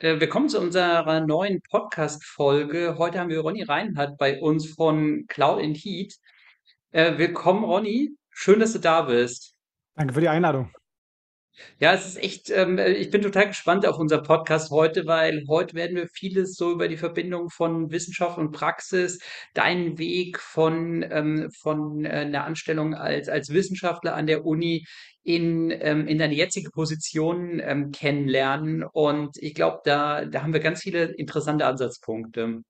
Äh, willkommen zu unserer neuen Podcast-Folge. Heute haben wir Ronny Reinhardt bei uns von Cloud and Heat. Äh, willkommen, Ronny. Schön, dass du da bist. Danke für die Einladung. Ja, es ist echt, ähm, äh, ich bin total gespannt auf unser Podcast heute, weil heute werden wir vieles so über die Verbindung von Wissenschaft und Praxis, deinen Weg von, ähm, von äh, einer Anstellung als, als Wissenschaftler an der Uni in, ähm, in deine jetzige Position ähm, kennenlernen. Und ich glaube, da, da haben wir ganz viele interessante Ansatzpunkte.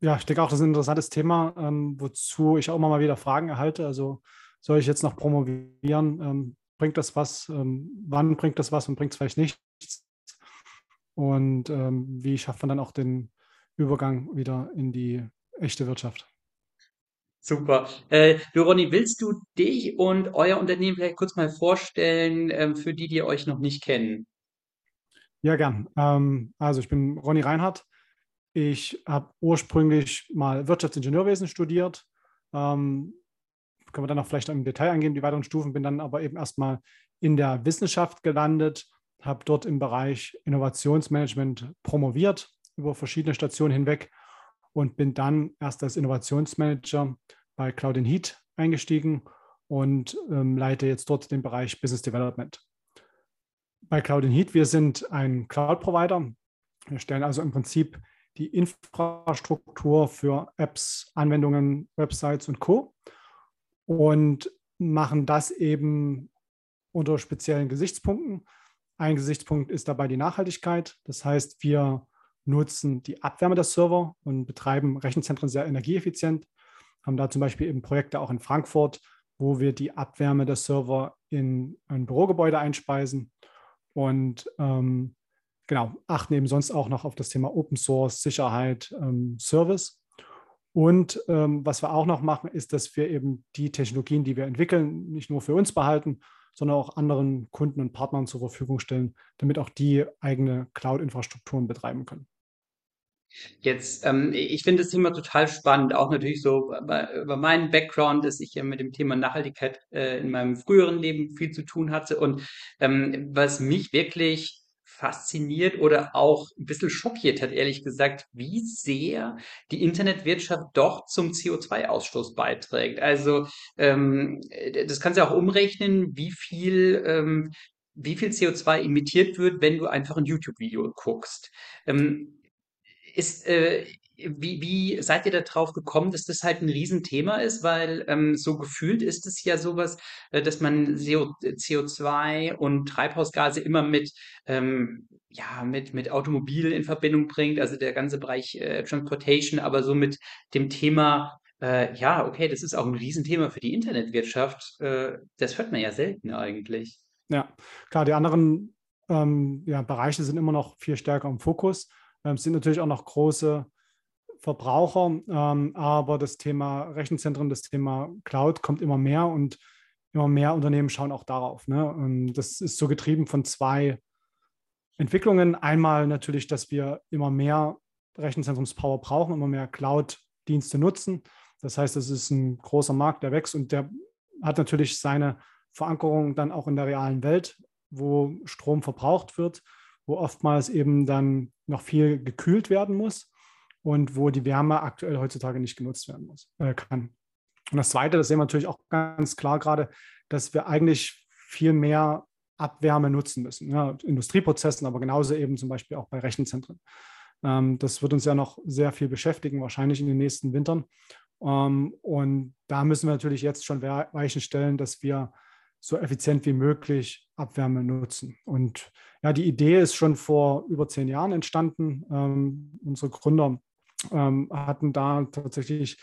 Ja, ich denke auch, das ist ein interessantes Thema, ähm, wozu ich auch immer mal wieder Fragen erhalte. Also soll ich jetzt noch promovieren? Ähm, bringt das was? Ähm, wann bringt das was und bringt es vielleicht nichts? Und ähm, wie schafft man dann auch den Übergang wieder in die echte Wirtschaft? Super. Äh, Ronny, willst du dich und euer Unternehmen vielleicht kurz mal vorstellen, ähm, für die, die euch noch nicht kennen? Ja, gern. Ähm, also ich bin Ronny Reinhardt. Ich habe ursprünglich mal Wirtschaftsingenieurwesen studiert, ähm, können wir dann noch vielleicht im Detail angehen, die weiteren Stufen, bin dann aber eben erstmal in der Wissenschaft gelandet, habe dort im Bereich Innovationsmanagement promoviert über verschiedene Stationen hinweg und bin dann erst als Innovationsmanager bei Cloud Heat eingestiegen und ähm, leite jetzt dort den Bereich Business Development. Bei Cloud Heat, wir sind ein Cloud-Provider. Wir stellen also im Prinzip die Infrastruktur für Apps, Anwendungen, Websites und Co und machen das eben unter speziellen Gesichtspunkten. Ein Gesichtspunkt ist dabei die Nachhaltigkeit. Das heißt, wir nutzen die Abwärme der Server und betreiben Rechenzentren sehr energieeffizient. Haben da zum Beispiel eben Projekte auch in Frankfurt, wo wir die Abwärme der Server in ein Bürogebäude einspeisen und ähm, genau, achten eben sonst auch noch auf das Thema Open Source, Sicherheit, ähm, Service. Und ähm, was wir auch noch machen, ist, dass wir eben die Technologien, die wir entwickeln, nicht nur für uns behalten, sondern auch anderen Kunden und Partnern zur Verfügung stellen, damit auch die eigene Cloud-Infrastrukturen betreiben können. Jetzt, ähm, ich finde das Thema total spannend, auch natürlich so über meinen Background, dass ich ja mit dem Thema Nachhaltigkeit äh, in meinem früheren Leben viel zu tun hatte. Und ähm, was mich wirklich fasziniert oder auch ein bisschen schockiert hat, ehrlich gesagt, wie sehr die Internetwirtschaft doch zum CO2-Ausstoß beiträgt. Also ähm, das kannst du auch umrechnen, wie viel, ähm, wie viel CO2 emittiert wird, wenn du einfach ein YouTube-Video guckst. Ähm, ist, äh, wie, wie seid ihr da drauf gekommen, dass das halt ein Riesenthema ist? Weil ähm, so gefühlt ist es ja sowas, äh, dass man CO, CO2 und Treibhausgase immer mit, ähm, ja, mit, mit Automobil in Verbindung bringt, also der ganze Bereich äh, Transportation, aber so mit dem Thema, äh, ja, okay, das ist auch ein Riesenthema für die Internetwirtschaft. Äh, das hört man ja selten eigentlich. Ja, klar, die anderen ähm, ja, Bereiche sind immer noch viel stärker im Fokus. Ähm, es sind natürlich auch noch große Verbraucher, ähm, aber das Thema Rechenzentren, das Thema Cloud kommt immer mehr und immer mehr Unternehmen schauen auch darauf. Ne? Und das ist so getrieben von zwei Entwicklungen. Einmal natürlich, dass wir immer mehr Rechenzentrumspower brauchen, immer mehr Cloud-Dienste nutzen. Das heißt, es ist ein großer Markt, der wächst und der hat natürlich seine Verankerung dann auch in der realen Welt, wo Strom verbraucht wird, wo oftmals eben dann noch viel gekühlt werden muss und wo die Wärme aktuell heutzutage nicht genutzt werden muss, äh, kann. Und das Zweite, das sehen wir natürlich auch ganz klar gerade, dass wir eigentlich viel mehr Abwärme nutzen müssen. Ja, Industrieprozessen, aber genauso eben zum Beispiel auch bei Rechenzentren. Ähm, das wird uns ja noch sehr viel beschäftigen, wahrscheinlich in den nächsten Wintern. Ähm, und da müssen wir natürlich jetzt schon Weichen stellen, dass wir so effizient wie möglich Abwärme nutzen. Und ja, die Idee ist schon vor über zehn Jahren entstanden. Ähm, unsere Gründer ähm, hatten da tatsächlich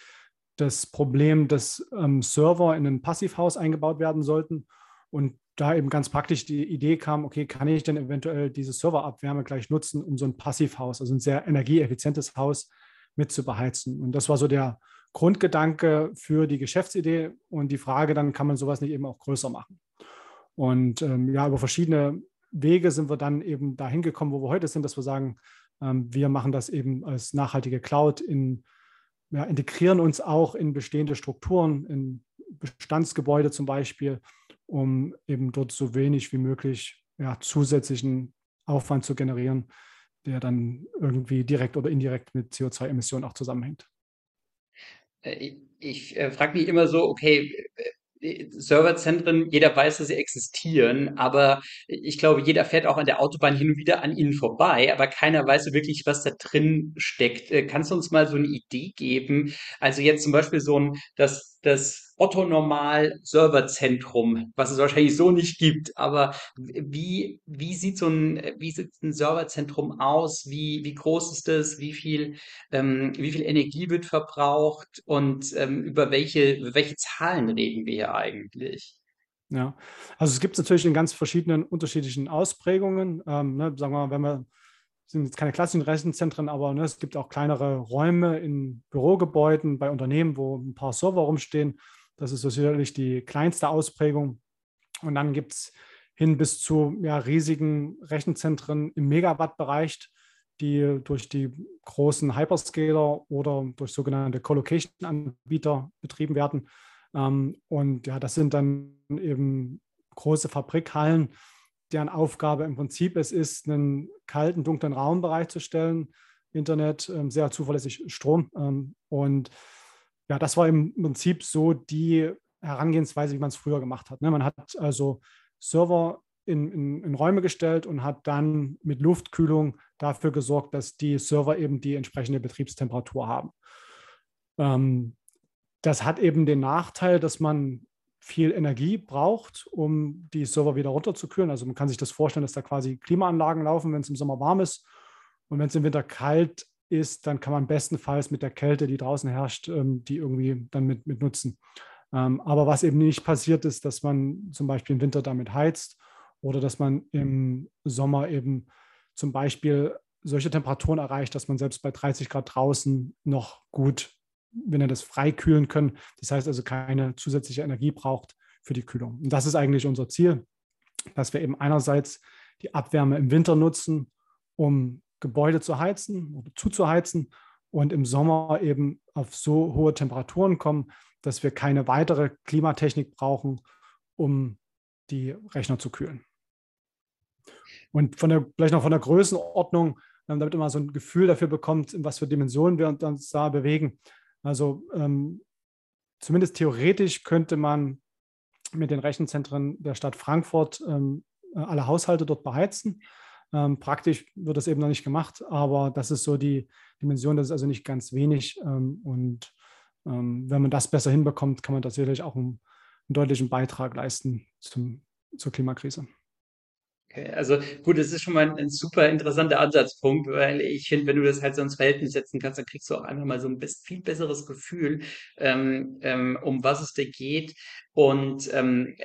das Problem, dass ähm, Server in ein Passivhaus eingebaut werden sollten und da eben ganz praktisch die Idee kam, okay, kann ich denn eventuell diese Serverabwärme gleich nutzen, um so ein Passivhaus, also ein sehr energieeffizientes Haus mit zu beheizen. Und das war so der Grundgedanke für die Geschäftsidee und die Frage, dann kann man sowas nicht eben auch größer machen. Und ähm, ja, über verschiedene Wege sind wir dann eben dahin gekommen, wo wir heute sind, dass wir sagen, wir machen das eben als nachhaltige Cloud, in, ja, integrieren uns auch in bestehende Strukturen, in Bestandsgebäude zum Beispiel, um eben dort so wenig wie möglich ja, zusätzlichen Aufwand zu generieren, der dann irgendwie direkt oder indirekt mit CO2-Emissionen auch zusammenhängt. Äh, ich, ich äh, frage mich immer so, okay, Serverzentren, jeder weiß, dass sie existieren, aber ich glaube, jeder fährt auch an der Autobahn hin und wieder an ihnen vorbei, aber keiner weiß wirklich, was da drin steckt. Äh, kannst du uns mal so eine Idee geben? Also jetzt zum Beispiel so ein, das, das Otto Normal Serverzentrum, was es wahrscheinlich so nicht gibt. Aber wie, wie sieht so ein, wie sieht ein Serverzentrum aus? Wie, wie groß ist es? Wie viel, ähm, wie viel Energie wird verbraucht? Und ähm, über welche, über welche Zahlen reden wir hier eigentlich? Ja, also es gibt natürlich in ganz verschiedenen unterschiedlichen Ausprägungen. Ähm, ne, sagen wir mal, wenn wir sind jetzt keine klassischen Rechenzentren, aber ne, es gibt auch kleinere Räume in Bürogebäuden bei Unternehmen, wo ein paar Server rumstehen. Das ist so sicherlich die kleinste Ausprägung. Und dann gibt es hin bis zu ja, riesigen Rechenzentren im Megawatt-Bereich, die durch die großen Hyperscaler oder durch sogenannte Colocation-Anbieter betrieben werden. Ähm, und ja, das sind dann eben große Fabrikhallen, deren Aufgabe im Prinzip es ist, einen kalten, dunklen Raum bereitzustellen, Internet, ähm, sehr zuverlässig Strom. Ähm, und ja, das war im Prinzip so die Herangehensweise, wie man es früher gemacht hat. Ne? Man hat also Server in, in, in, Räume gestellt und hat dann mit Luftkühlung dafür gesorgt, dass die Server eben die entsprechende Betriebstemperatur haben. Ähm, das hat eben den Nachteil, dass man viel Energie braucht, um die Server wieder runterzukühlen. Also man kann sich das vorstellen, dass da quasi Klimaanlagen laufen, wenn es im Sommer warm ist. Und wenn es im Winter kalt ist, dann kann man bestenfalls mit der Kälte, die draußen herrscht, ähm, die irgendwie dann mit, mit nutzen. Ähm, aber was eben nicht passiert ist, dass man zum Beispiel im Winter damit heizt oder dass man im Sommer eben zum Beispiel solche Temperaturen erreicht, dass man selbst bei 30 Grad draußen noch gut, wenn er das frei kühlen können. Das heißt also keine zusätzliche Energie braucht für die Kühlung. Und das ist eigentlich unser Ziel, dass wir eben einerseits die Abwärme im Winter nutzen, um Gebäude zu heizen oder zuzuheizen und im Sommer eben auf so hohe Temperaturen kommen, dass wir keine weitere Klimatechnik brauchen, um die Rechner zu kühlen. Und von der, vielleicht noch von der Größenordnung, ähm, damit man so ein Gefühl dafür bekommt, in was für Dimensionen wir uns da bewegen. Also ähm, zumindest theoretisch könnte man mit den Rechenzentren der Stadt Frankfurt ähm, alle Haushalte dort beheizen. Ähm, praktisch wird das eben noch nicht gemacht, aber das ist so die Dimension, das ist also nicht ganz wenig. Ähm, und ähm, wenn man das besser hinbekommt, kann man tatsächlich auch einen, einen deutlichen Beitrag leisten zum, zur Klimakrise. Okay, also gut, das ist schon mal ein, ein super interessanter Ansatzpunkt, weil ich finde, wenn du das halt so ins Verhältnis setzen kannst, dann kriegst du auch einfach mal so ein best, viel besseres Gefühl, ähm, ähm, um was es da geht. Und ähm,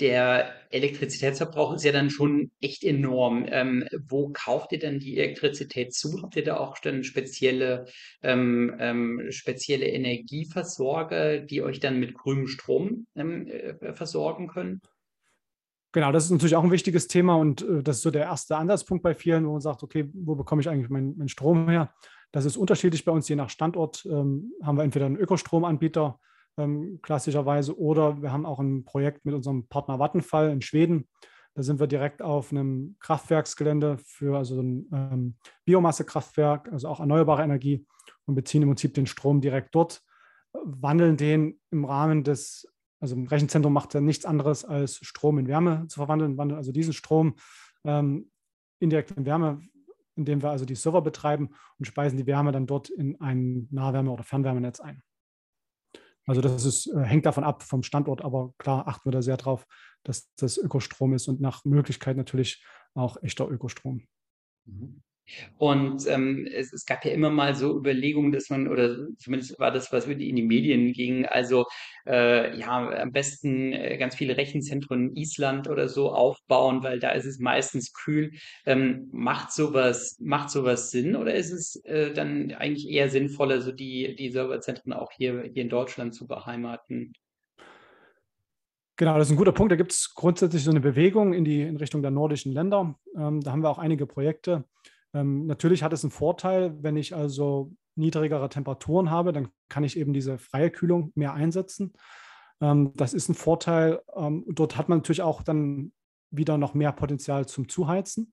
der Elektrizitätsverbrauch ist ja dann schon echt enorm. Ähm, wo kauft ihr denn die Elektrizität zu? Habt ihr da auch dann spezielle, ähm, ähm, spezielle Energieversorger, die euch dann mit grünem Strom ähm, äh, versorgen können? Genau, das ist natürlich auch ein wichtiges Thema und äh, das ist so der erste Ansatzpunkt bei vielen, wo man sagt, okay, wo bekomme ich eigentlich meinen mein Strom her? Das ist unterschiedlich bei uns, je nach Standort ähm, haben wir entweder einen Ökostromanbieter, ähm, klassischerweise. Oder wir haben auch ein Projekt mit unserem Partner Vattenfall in Schweden. Da sind wir direkt auf einem Kraftwerksgelände für also ein ähm, Biomassekraftwerk, also auch erneuerbare Energie und beziehen im Prinzip den Strom direkt dort, wandeln den im Rahmen des, also im Rechenzentrum macht er nichts anderes als Strom in Wärme zu verwandeln, wandeln also diesen Strom ähm, indirekt in Wärme, indem wir also die Server betreiben und speisen die Wärme dann dort in ein Nahwärme- oder Fernwärmenetz ein. Also das ist, äh, hängt davon ab vom Standort, aber klar achten wir da sehr drauf, dass das Ökostrom ist und nach Möglichkeit natürlich auch echter Ökostrom. Mhm. Und ähm, es, es gab ja immer mal so Überlegungen, dass man, oder zumindest war das, was in die Medien ging, also äh, ja, am besten äh, ganz viele Rechenzentren in Island oder so aufbauen, weil da ist es meistens kühl. Ähm, macht sowas, macht sowas Sinn oder ist es äh, dann eigentlich eher sinnvoller, so die, die Serverzentren auch hier, hier in Deutschland zu beheimaten? Genau, das ist ein guter Punkt. Da gibt es grundsätzlich so eine Bewegung in die in Richtung der nordischen Länder. Ähm, da haben wir auch einige Projekte. Ähm, natürlich hat es einen Vorteil, wenn ich also niedrigere Temperaturen habe, dann kann ich eben diese freie Kühlung mehr einsetzen. Ähm, das ist ein Vorteil. Ähm, dort hat man natürlich auch dann wieder noch mehr Potenzial zum Zuheizen.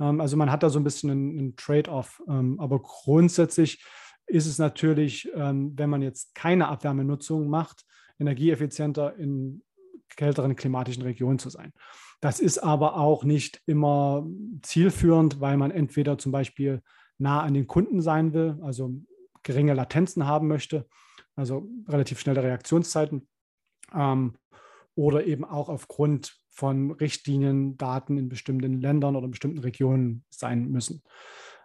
Ähm, also man hat da so ein bisschen einen, einen Trade-off. Ähm, aber grundsätzlich ist es natürlich, wenn man jetzt keine Abwärmenutzung macht, energieeffizienter in kälteren klimatischen Regionen zu sein. Das ist aber auch nicht immer zielführend, weil man entweder zum Beispiel nah an den Kunden sein will, also geringe Latenzen haben möchte, also relativ schnelle Reaktionszeiten, ähm, oder eben auch aufgrund von Richtlinien, Daten in bestimmten Ländern oder bestimmten Regionen sein müssen.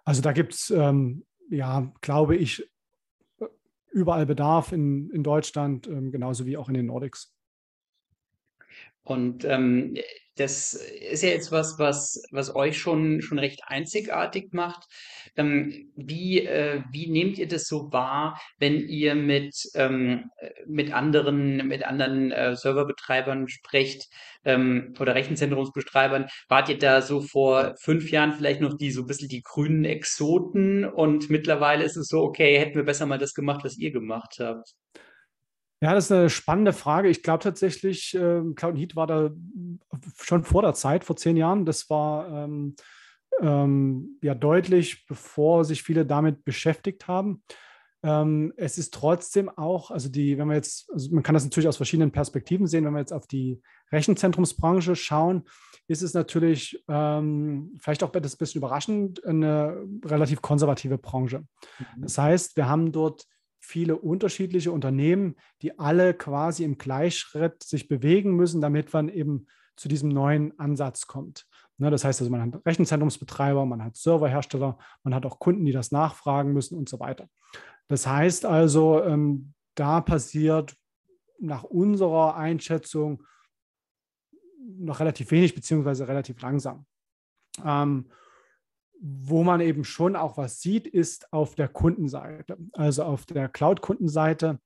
Also da gibt es, ähm, ja, glaube ich, überall Bedarf in, in Deutschland, ähm, genauso wie auch in den Nordics. Und ähm, das ist ja jetzt was, was, was euch schon, schon recht einzigartig macht. Ähm, wie, äh, wie nehmt ihr das so wahr, wenn ihr mit, ähm, mit anderen, mit anderen äh, Serverbetreibern sprecht ähm, oder Rechenzentrumsbetreibern? Wart ihr da so vor fünf Jahren vielleicht noch die so ein bisschen die grünen Exoten und mittlerweile ist es so, okay, hätten wir besser mal das gemacht, was ihr gemacht habt? Ja, das ist eine spannende Frage. Ich glaube tatsächlich, äh, Cloud Heat war da schon vor der Zeit, vor zehn Jahren. Das war ähm, ähm, ja deutlich, bevor sich viele damit beschäftigt haben. Ähm, es ist trotzdem auch, also die, wenn wir jetzt, also man kann das natürlich aus verschiedenen Perspektiven sehen, wenn wir jetzt auf die Rechenzentrumsbranche schauen, ist es natürlich ähm, vielleicht auch ein bisschen überraschend eine relativ konservative Branche. Mhm. Das heißt, wir haben dort viele unterschiedliche Unternehmen, die alle quasi im Gleichschritt sich bewegen müssen, damit man eben zu diesem neuen Ansatz kommt. Ne, das heißt also, man hat Rechenzentrumsbetreiber, man hat Serverhersteller, man hat auch Kunden, die das nachfragen müssen und so weiter. Das heißt also, ähm, da passiert nach unserer Einschätzung noch relativ wenig beziehungsweise relativ langsam. Ähm, wo man eben schon auch was sieht, ist auf der Kundenseite, also auf der Cloud-Kundenseite,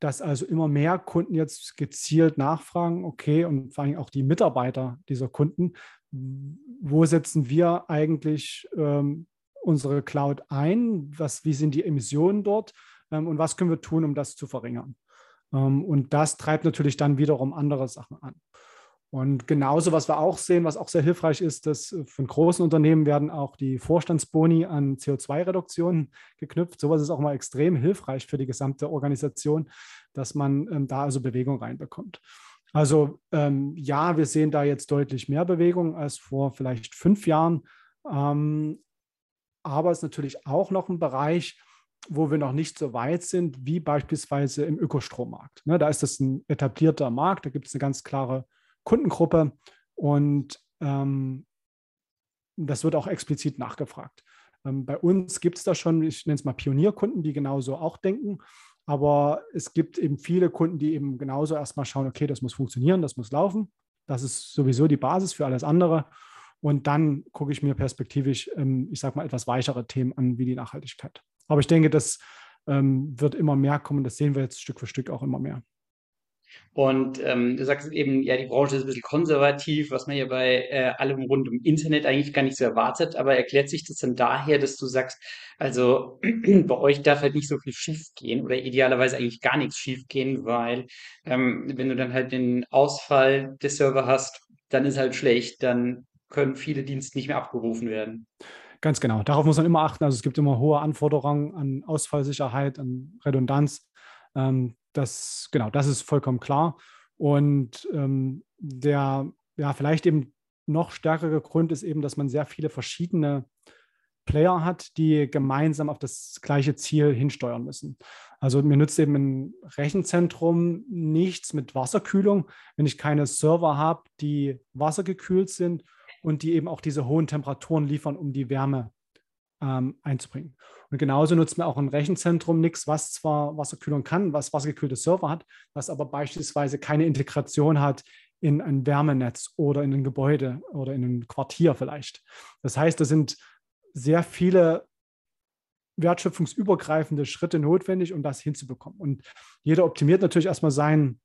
dass also immer mehr Kunden jetzt gezielt nachfragen, okay, und vor allem auch die Mitarbeiter dieser Kunden, wo setzen wir eigentlich ähm, unsere Cloud ein? Was, wie sind die Emissionen dort? Ähm, und was können wir tun, um das zu verringern? Ähm, und das treibt natürlich dann wiederum andere Sachen an. Und genauso, was wir auch sehen, was auch sehr hilfreich ist, dass äh, von großen Unternehmen werden auch die Vorstandsboni an CO2-Reduktionen geknüpft. Sowas ist auch mal extrem hilfreich für die gesamte Organisation, dass man ähm, da also Bewegung reinbekommt. Also ähm, ja, wir sehen da jetzt deutlich mehr Bewegung als vor vielleicht fünf Jahren. Ähm, aber es ist natürlich auch noch ein Bereich, wo wir noch nicht so weit sind, wie beispielsweise im Ökostrommarkt. Ne, da ist das ein etablierter Markt, da gibt es eine ganz klare Kundengruppe und ähm, das wird auch explizit nachgefragt. Ähm, bei uns gibt es da schon, ich nenne es mal Pionierkunden, die genauso auch denken. Aber es gibt eben viele Kunden, die eben genauso erstmal schauen, okay, das muss funktionieren, das muss laufen. Das ist sowieso die Basis für alles andere. Und dann gucke ich mir perspektivisch, ähm, ich sage mal, etwas weichere Themen an, wie die Nachhaltigkeit. Aber ich denke, das ähm, wird immer mehr kommen. Das sehen wir jetzt Stück für Stück auch immer mehr. Und ähm, du sagst eben, ja, die Branche ist ein bisschen konservativ, was man ja bei äh, allem rund um Internet eigentlich gar nicht so erwartet. Aber erklärt sich das dann daher, dass du sagst, also bei euch darf halt nicht so viel schief gehen oder idealerweise eigentlich gar nichts schief gehen, weil ähm, wenn du dann halt den Ausfall des Server hast, dann ist halt schlecht, dann können viele Dienste nicht mehr abgerufen werden. Ganz genau. Darauf muss man immer achten. Also es gibt immer hohe Anforderungen an Ausfallsicherheit, an Redundanz. Ähm, das, genau, das ist vollkommen klar. Und ähm, der, ja, vielleicht eben noch stärkere Grund ist eben, dass man sehr viele verschiedene Player hat, die gemeinsam auf das gleiche Ziel hinsteuern müssen. Also mir nützt eben ein Rechenzentrum nichts mit Wasserkühlung, wenn ich keine Server habe, die wassergekühlt sind und die eben auch diese hohen Temperaturen liefern, um die Wärme ähm, einzubringen. Und genauso nutzt man auch ein Rechenzentrum nichts, was zwar Wasserkühlung kann, was wassergekühlte Server hat, was aber beispielsweise keine Integration hat in ein Wärmenetz oder in ein Gebäude oder in ein Quartier vielleicht. Das heißt, da sind sehr viele wertschöpfungsübergreifende Schritte notwendig, um das hinzubekommen. Und jeder optimiert natürlich erstmal sein,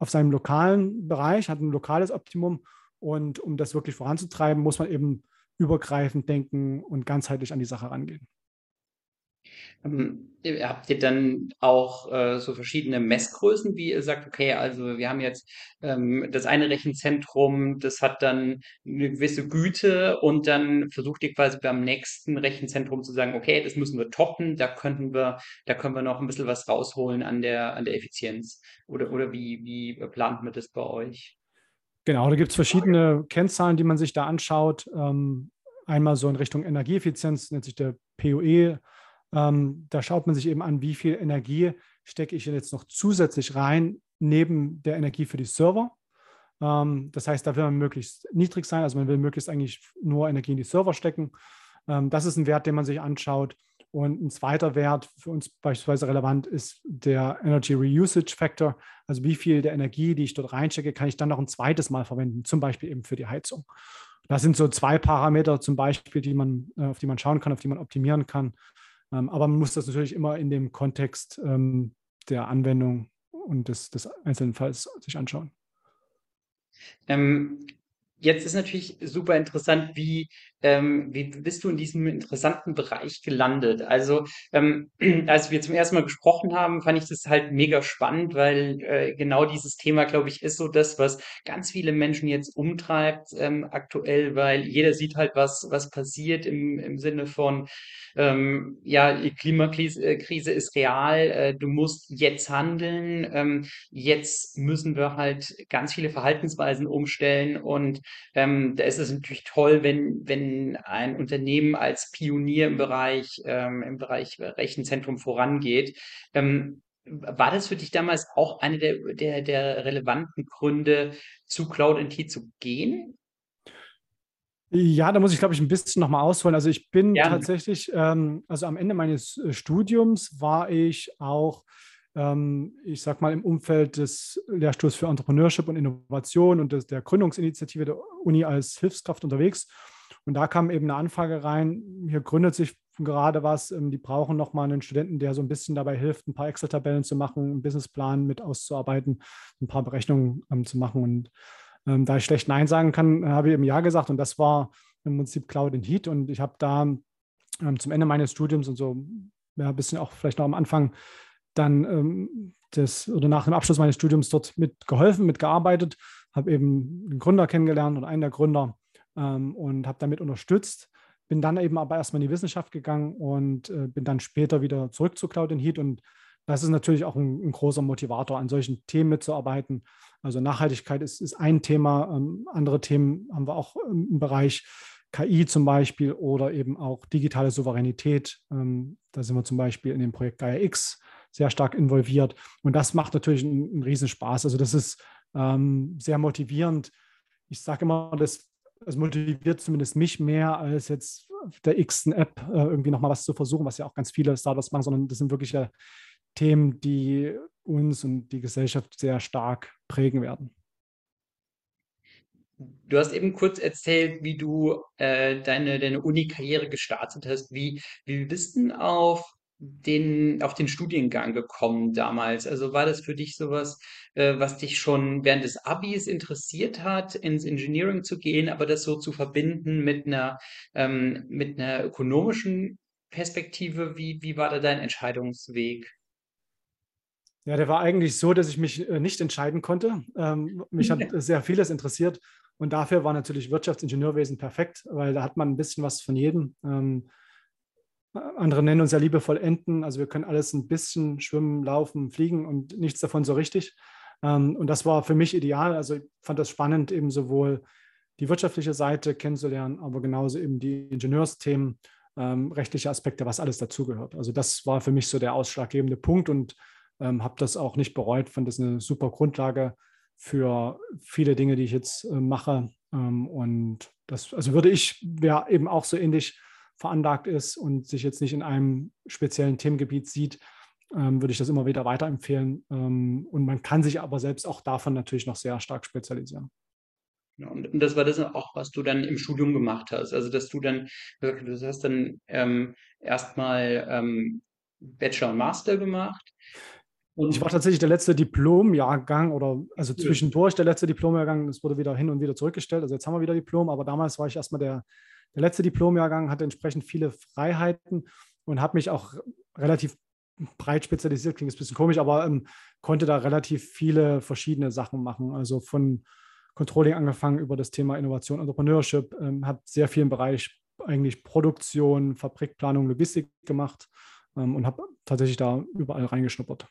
auf seinem lokalen Bereich, hat ein lokales Optimum. Und um das wirklich voranzutreiben, muss man eben übergreifend denken und ganzheitlich an die Sache rangehen. Ähm, habt ihr dann auch äh, so verschiedene Messgrößen, wie ihr sagt, okay, also wir haben jetzt ähm, das eine Rechenzentrum, das hat dann eine gewisse Güte und dann versucht ihr quasi beim nächsten Rechenzentrum zu sagen, okay, das müssen wir toppen, da könnten wir, da können wir noch ein bisschen was rausholen an der, an der Effizienz. Oder, oder wie, wie plant man das bei euch? Genau, da gibt es verschiedene Kennzahlen, die man sich da anschaut. Ähm, einmal so in Richtung Energieeffizienz, nennt sich der POE. Ähm, da schaut man sich eben an, wie viel Energie stecke ich jetzt noch zusätzlich rein, neben der Energie für die Server. Ähm, das heißt, da will man möglichst niedrig sein, also man will möglichst eigentlich nur Energie in die Server stecken. Ähm, das ist ein Wert, den man sich anschaut. Und ein zweiter Wert für uns beispielsweise relevant ist der Energy Reusage Factor. Also wie viel der Energie, die ich dort reinstecke, kann ich dann noch ein zweites Mal verwenden, zum Beispiel eben für die Heizung. Das sind so zwei Parameter zum Beispiel, die man, äh, auf die man schauen kann, auf die man optimieren kann. Ähm, aber man muss das natürlich immer in dem Kontext ähm, der Anwendung und des, des einzelnen Falls sich anschauen. Ähm, Jetzt ist natürlich super interessant, wie, ähm, wie bist du in diesem interessanten Bereich gelandet? Also, ähm, als wir zum ersten Mal gesprochen haben, fand ich das halt mega spannend, weil äh, genau dieses Thema, glaube ich, ist so das, was ganz viele Menschen jetzt umtreibt ähm, aktuell, weil jeder sieht halt, was, was passiert im, im Sinne von, ähm, ja, die Klimakrise äh, ist real, äh, du musst jetzt handeln, ähm, jetzt müssen wir halt ganz viele Verhaltensweisen umstellen und ähm, da ist es natürlich toll, wenn, wenn ein Unternehmen als Pionier im Bereich, ähm, im Bereich Rechenzentrum vorangeht. Ähm, war das für dich damals auch eine der, der, der relevanten Gründe, zu Cloud NT zu gehen? Ja, da muss ich, glaube ich, ein bisschen nochmal ausholen. Also ich bin ja. tatsächlich, ähm, also am Ende meines äh, Studiums war ich auch ähm, ich sage mal, im Umfeld des Lehrstuhls für Entrepreneurship und Innovation und des, der Gründungsinitiative der Uni als Hilfskraft unterwegs. Und da kam eben eine Anfrage rein, hier gründet sich gerade was, ähm, die brauchen nochmal einen Studenten, der so ein bisschen dabei hilft, ein paar Excel-Tabellen zu machen, einen Businessplan mit auszuarbeiten, ein paar Berechnungen ähm, zu machen. Und ähm, da ich schlecht Nein sagen kann, habe ich eben Ja gesagt. Und das war im Prinzip Cloud and Heat. Und ich habe da ähm, zum Ende meines Studiums und so ja, ein bisschen auch vielleicht noch am Anfang dann ähm, das oder nach dem Abschluss meines Studiums dort mitgeholfen, mitgearbeitet, habe eben den Gründer kennengelernt und einen der Gründer ähm, und habe damit unterstützt. Bin dann eben aber erstmal in die Wissenschaft gegangen und äh, bin dann später wieder zurück zu Cloud Heat und das ist natürlich auch ein, ein, großer Motivator, an solchen Themen mitzuarbeiten. Also Nachhaltigkeit ist, ist ein Thema. Ähm, andere Themen haben wir auch im Bereich KI zum Beispiel oder eben auch digitale Souveränität. Ähm, da sind wir zum Beispiel in dem Projekt Gaia X sehr stark involviert. Und das macht natürlich einen, einen Riesenspaß. Also das ist ähm, sehr motivierend. Ich sage immer, das, das motiviert zumindest mich mehr als jetzt der x App äh, irgendwie nochmal was zu versuchen, was ja auch ganz viele Startups machen, sondern das sind wirklich äh, Themen, die uns und die Gesellschaft sehr stark prägen werden. Du hast eben kurz erzählt, wie du äh, deine, deine Uni-Karriere gestartet hast. Wie, wie bist du auf den, auf den Studiengang gekommen damals? Also war das für dich sowas, äh, was dich schon während des Abis interessiert hat, ins Engineering zu gehen, aber das so zu verbinden mit einer, ähm, mit einer ökonomischen Perspektive? Wie, wie war da dein Entscheidungsweg? Ja, der war eigentlich so, dass ich mich äh, nicht entscheiden konnte. Ähm, mich hat sehr vieles interessiert und dafür war natürlich Wirtschaftsingenieurwesen perfekt, weil da hat man ein bisschen was von jedem. Ähm, andere nennen uns ja liebevoll Enten. Also wir können alles ein bisschen schwimmen, laufen, fliegen und nichts davon so richtig. Ähm, und das war für mich ideal. Also ich fand das spannend, eben sowohl die wirtschaftliche Seite kennenzulernen, aber genauso eben die Ingenieursthemen, ähm, rechtliche Aspekte, was alles dazugehört. Also das war für mich so der ausschlaggebende Punkt und ähm, habe das auch nicht bereut, fand das eine super Grundlage für viele Dinge, die ich jetzt äh, mache und das, also würde ich, wer eben auch so ähnlich veranlagt ist und sich jetzt nicht in einem speziellen Themengebiet sieht, ähm, würde ich das immer wieder weiterempfehlen. Ähm, und man kann sich aber selbst auch davon natürlich noch sehr stark spezialisieren. Ja, und, und das war das auch, was du dann im Studium gemacht hast. Also, dass du dann, du hast dann ähm, erstmal ähm, Bachelor und Master gemacht. Und ich war tatsächlich der letzte Diplomjahrgang oder also zwischendurch der letzte Diplomjahrgang. Es wurde wieder hin und wieder zurückgestellt. Also jetzt haben wir wieder Diplom, aber damals war ich erstmal der, der letzte Diplomjahrgang, hatte entsprechend viele Freiheiten und habe mich auch relativ breit spezialisiert, klingt ein bisschen komisch, aber ähm, konnte da relativ viele verschiedene Sachen machen. Also von Controlling angefangen über das Thema Innovation, Entrepreneurship, ähm, habe sehr viel im Bereich eigentlich Produktion, Fabrikplanung, Logistik gemacht ähm, und habe tatsächlich da überall reingeschnuppert.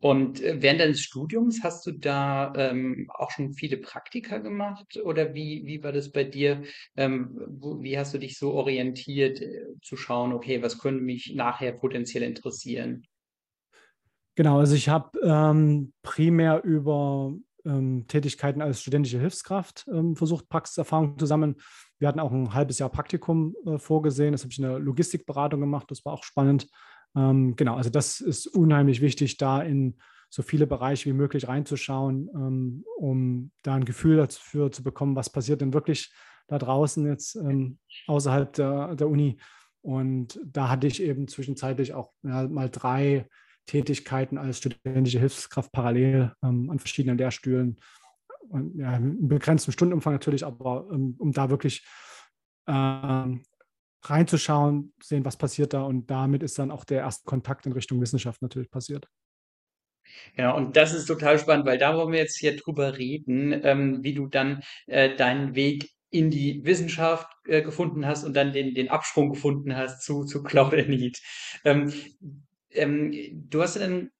Und äh, während deines Studiums hast du da ähm, auch schon viele Praktika gemacht oder wie, wie war das bei dir? Ähm, wo, wie hast du dich so orientiert, äh, zu schauen, okay, was könnte mich nachher potenziell interessieren? Genau, also ich habe ähm, primär über ähm, Tätigkeiten als studentische Hilfskraft ähm, versucht, Praxiserfahrung zu sammeln. Wir hatten auch ein halbes Jahr Praktikum äh, vorgesehen. Das habe ich in der Logistikberatung gemacht. Das war auch spannend. Ähm, genau, also das ist unheimlich wichtig, da in so viele Bereiche wie möglich reinzuschauen, ähm, um da ein Gefühl dafür zu bekommen, was passiert denn wirklich da draußen jetzt ähm, außerhalb der, der Uni. Und da hatte ich eben zwischenzeitlich auch ja, mal drei Tätigkeiten als studentische Hilfskraft parallel ähm, an verschiedenen Lehrstühlen. Und, ja, im begrenzten Stundenumfang natürlich, aber um, um da wirklich ähm, reinzuschauen, sehen, was passiert da. Und damit ist dann auch der erste Kontakt in Richtung Wissenschaft natürlich passiert. Genau, und das ist total spannend, weil da wollen wir jetzt hier drüber reden, ähm, wie du dann äh, deinen Weg in die Wissenschaft äh, gefunden hast und dann den, den Absprung gefunden hast zu, zu Cloud Need. Ähm, ähm, du hast dann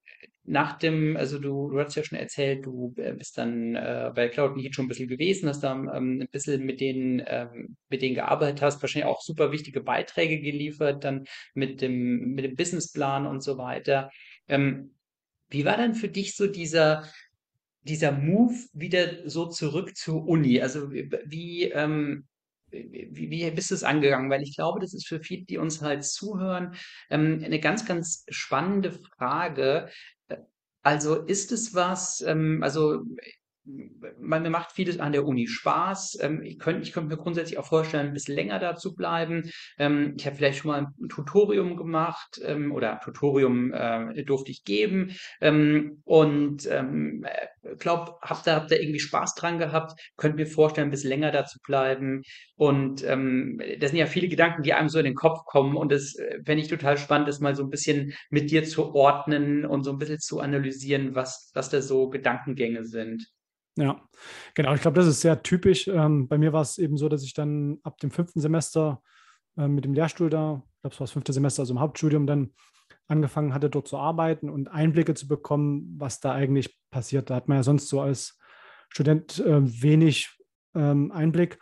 nach dem, also du, du hast ja schon erzählt, du äh, bist dann äh, bei Cloud Need schon ein bisschen gewesen, hast da ähm, ein bisschen mit denen, ähm, mit denen gearbeitet hast, wahrscheinlich auch super wichtige Beiträge geliefert, dann mit dem, mit dem Businessplan und so weiter. Ähm, wie war dann für dich so dieser, dieser Move wieder so zurück zur Uni? Also wie, ähm, wie, wie bist du es angegangen? Weil ich glaube, das ist für viele, die uns halt zuhören, ähm, eine ganz, ganz spannende Frage. Also ist es was, ähm, also man, mir macht vieles an der Uni Spaß. Ähm, ich könnte ich könnt mir grundsätzlich auch vorstellen, ein bisschen länger da zu bleiben. Ähm, ich habe vielleicht schon mal ein Tutorium gemacht ähm, oder Tutorium äh, durfte ich geben und ähm, glaube, habe da, hab da irgendwie Spaß dran gehabt. Könnte mir vorstellen, ein bisschen länger da zu bleiben. Und ähm, das sind ja viele Gedanken, die einem so in den Kopf kommen. Und das äh, fände ich total spannend, das mal so ein bisschen mit dir zu ordnen und so ein bisschen zu analysieren, was, was da so Gedankengänge sind. Ja, genau. Ich glaube, das ist sehr typisch. Ähm, bei mir war es eben so, dass ich dann ab dem fünften Semester äh, mit dem Lehrstuhl da, ich glaube, es war das fünfte Semester, also im Hauptstudium, dann angefangen hatte, dort zu arbeiten und Einblicke zu bekommen, was da eigentlich passiert. Da hat man ja sonst so als Student äh, wenig ähm, Einblick.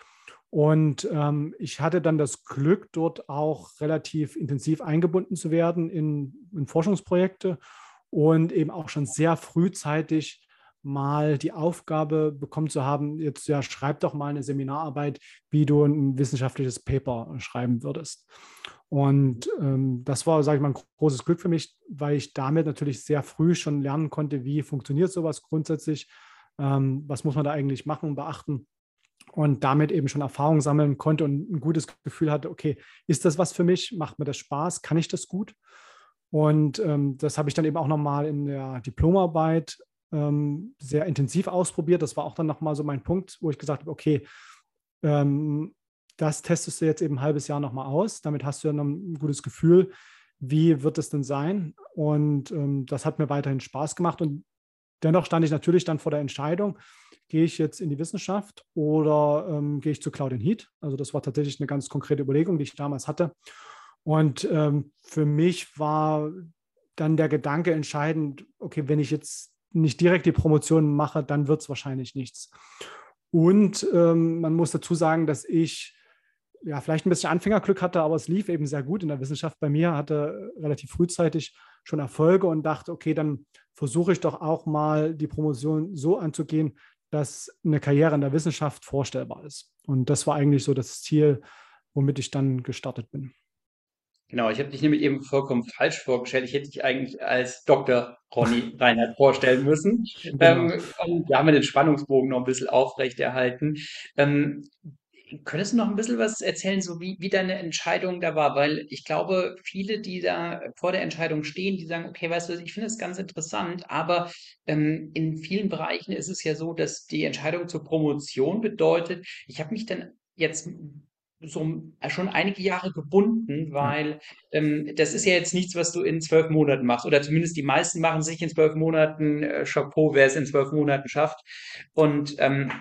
Und ähm, ich hatte dann das Glück, dort auch relativ intensiv eingebunden zu werden in, in Forschungsprojekte und eben auch schon sehr frühzeitig mal die Aufgabe bekommen zu haben, jetzt ja, schreib doch mal eine Seminararbeit, wie du ein wissenschaftliches Paper schreiben würdest. Und ähm, das war, sage ich mal, ein großes Glück für mich, weil ich damit natürlich sehr früh schon lernen konnte, wie funktioniert sowas grundsätzlich, ähm, was muss man da eigentlich machen, beachten und damit eben schon Erfahrung sammeln konnte und ein gutes Gefühl hatte, okay, ist das was für mich? Macht mir das Spaß? Kann ich das gut? Und ähm, das habe ich dann eben auch nochmal in der Diplomarbeit ähm, sehr intensiv ausprobiert. Das war auch dann nochmal so mein Punkt, wo ich gesagt habe, okay, ähm, das testest du jetzt eben ein halbes Jahr nochmal aus. Damit hast du ja ein gutes Gefühl, wie wird es denn sein? Und ähm, das hat mir weiterhin Spaß gemacht. Und dennoch stand ich natürlich dann vor der Entscheidung, gehe ich jetzt in die Wissenschaft oder ähm, gehe ich zu Cloud Heat? Also das war tatsächlich eine ganz konkrete Überlegung, die ich damals hatte. Und ähm, für mich war dann der Gedanke entscheidend, okay, wenn ich jetzt nicht direkt die Promotion mache, dann wird es wahrscheinlich nichts. Und ähm, man muss dazu sagen, dass ich ja vielleicht ein bisschen Anfängerglück hatte, aber es lief eben sehr gut in der Wissenschaft bei mir, hatte relativ frühzeitig schon Erfolge und dachte, okay, dann versuche ich doch auch mal die Promotion so anzugehen, dass eine Karriere in der Wissenschaft vorstellbar ist. Und das war eigentlich so das Ziel, womit ich dann gestartet bin. Genau, ich habe dich nämlich eben vollkommen falsch vorgestellt. Ich hätte dich eigentlich als Dr. Ronny Reinhardt vorstellen müssen. Genau. Ähm, da haben wir den Spannungsbogen noch ein bisschen aufrechterhalten. Ähm, Könntest du noch ein bisschen was erzählen, so wie, wie deine Entscheidung da war? Weil ich glaube, viele, die da vor der Entscheidung stehen, die sagen, okay, weißt du, ich finde es ganz interessant, aber ähm, in vielen Bereichen ist es ja so, dass die Entscheidung zur Promotion bedeutet, ich habe mich dann jetzt so schon einige Jahre gebunden, weil ähm, das ist ja jetzt nichts, was du in zwölf Monaten machst. Oder zumindest die meisten machen sich in zwölf Monaten äh, Chapeau, wer es in zwölf Monaten schafft. Und ähm,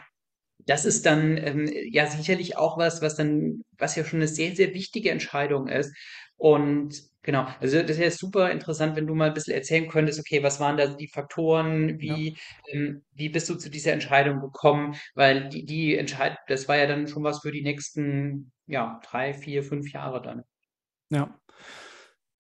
das ist dann ähm, ja sicherlich auch was, was dann, was ja schon eine sehr, sehr wichtige Entscheidung ist. Und genau, also das wäre super interessant, wenn du mal ein bisschen erzählen könntest, okay, was waren da die Faktoren, wie, ja. ähm, wie bist du zu dieser Entscheidung gekommen? Weil die, die Entscheidung, das war ja dann schon was für die nächsten, ja, drei, vier, fünf Jahre dann. Ja.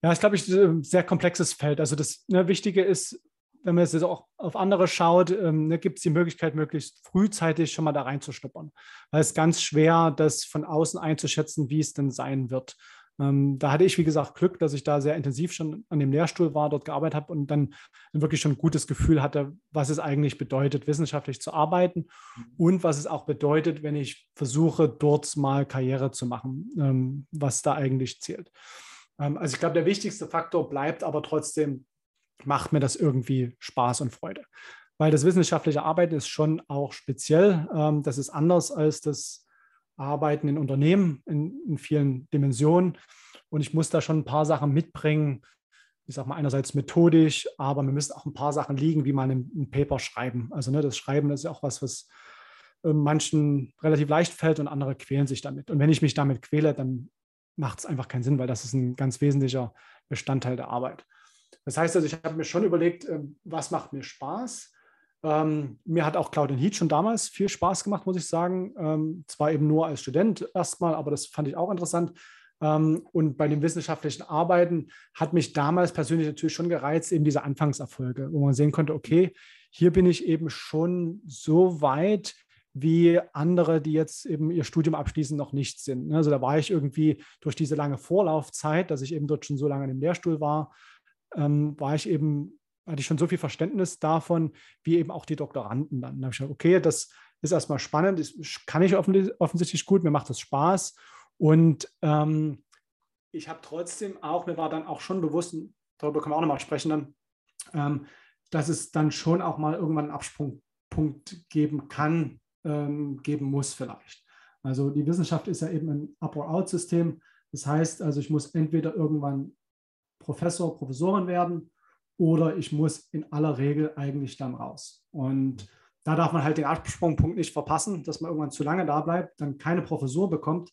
Ja, ist, glaube ich, ein sehr komplexes Feld. Also das ne, Wichtige ist, wenn man jetzt auch auf andere schaut, ähm, ne, gibt es die Möglichkeit, möglichst frühzeitig schon mal da reinzuschnuppern. Weil es ist ganz schwer, das von außen einzuschätzen, wie es denn sein wird. Ähm, da hatte ich, wie gesagt, Glück, dass ich da sehr intensiv schon an dem Lehrstuhl war, dort gearbeitet habe und dann wirklich schon ein gutes Gefühl hatte, was es eigentlich bedeutet, wissenschaftlich zu arbeiten mhm. und was es auch bedeutet, wenn ich versuche, dort mal Karriere zu machen, ähm, was da eigentlich zählt. Ähm, also ich glaube, der wichtigste Faktor bleibt aber trotzdem macht mir das irgendwie Spaß und Freude. Weil das wissenschaftliche Arbeiten ist schon auch speziell. Ähm, das ist anders als das Arbeiten in Unternehmen in, in, vielen Dimensionen. Und ich muss da schon ein paar Sachen mitbringen. Ich sage mal einerseits methodisch, aber mir müssen auch ein paar Sachen liegen, wie man ein, Paper schreiben. Also ne, das Schreiben ist ja auch was, was äh, manchen relativ leicht fällt und andere quälen sich damit. Und wenn ich mich damit quäle, dann macht es einfach keinen Sinn, weil das ist ein ganz wesentlicher Bestandteil der Arbeit. Das heißt also, ich habe mir schon überlegt, ähm, was macht mir Spaß. Ähm, mir hat auch Cloud and Heat schon damals viel Spaß gemacht, muss ich sagen. Ähm, zwar eben nur als Student erstmal, aber das fand ich auch interessant. Ähm, und bei den wissenschaftlichen Arbeiten hat mich damals persönlich natürlich schon gereizt, eben diese Anfangserfolge, wo man sehen konnte, okay, hier bin ich eben schon so weit, wie andere, die jetzt eben ihr Studium abschließen, noch nicht sind. Also da war ich irgendwie durch diese lange Vorlaufzeit, dass ich eben dort schon so lange in dem Lehrstuhl war, ähm, war ich eben, hatte ich schon so viel Verständnis davon, wie eben auch die Doktoranden dann. Da habe ich gesagt, okay, das ist erstmal spannend, das kann ich offensichtlich gut, mir macht das Spaß. Und ähm, ich habe trotzdem auch, mir war dann auch schon bewusst, darüber können wir auch nochmal sprechen dann, ähm, dass es dann schon auch mal irgendwann einen Absprungpunkt geben kann, ähm, geben muss vielleicht. Also die Wissenschaft ist ja eben ein Up-or-Out-System. Das heißt also, ich muss entweder irgendwann Professor, Professorin werden oder ich muss in aller Regel eigentlich dann raus. Und da darf man halt den Absprungpunkt nicht verpassen, dass man irgendwann zu lange da bleibt, dann keine Professur bekommt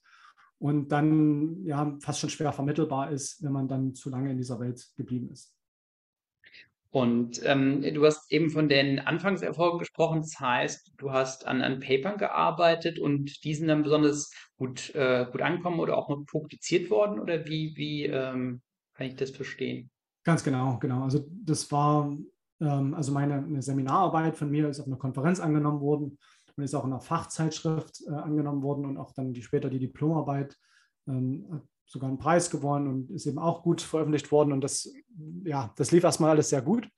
und dann ja fast schon schwer vermittelbar ist, wenn man dann zu lange in dieser Welt geblieben ist. Und ähm, du hast eben von den Anfangserfolgen gesprochen. Das heißt, du hast an, an Papern gearbeitet und die sind dann besonders gut, äh, gut angekommen oder auch publiziert worden? Oder wie, wie, ähm, kann ich das verstehen? Ganz genau, genau. Also das war, ähm, also meine Seminararbeit von mir ist auf einer Konferenz angenommen worden und ist auch in einer Fachzeitschrift äh, angenommen worden und auch dann die, später die Diplomarbeit ähm, sogar einen Preis gewonnen und ist eben auch gut veröffentlicht worden. Und das, ja, das lief erstmal alles sehr gut.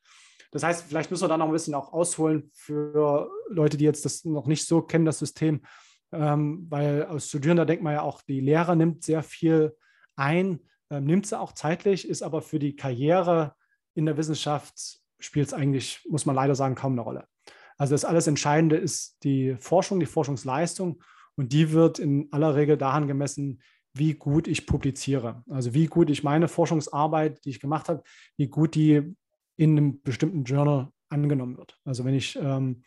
Das heißt, vielleicht müssen wir da noch ein bisschen auch ausholen für Leute, die jetzt das noch nicht so kennen, das System. Ähm, weil als Studierender denkt man ja auch, die Lehrer nimmt sehr viel ein nimmt sie auch zeitlich, ist aber für die Karriere in der Wissenschaft spielt es eigentlich, muss man leider sagen, kaum eine Rolle. Also das alles Entscheidende ist die Forschung, die Forschungsleistung und die wird in aller Regel daran gemessen, wie gut ich publiziere. Also wie gut ich meine Forschungsarbeit, die ich gemacht habe, wie gut die in einem bestimmten Journal angenommen wird. Also wenn ich, ähm,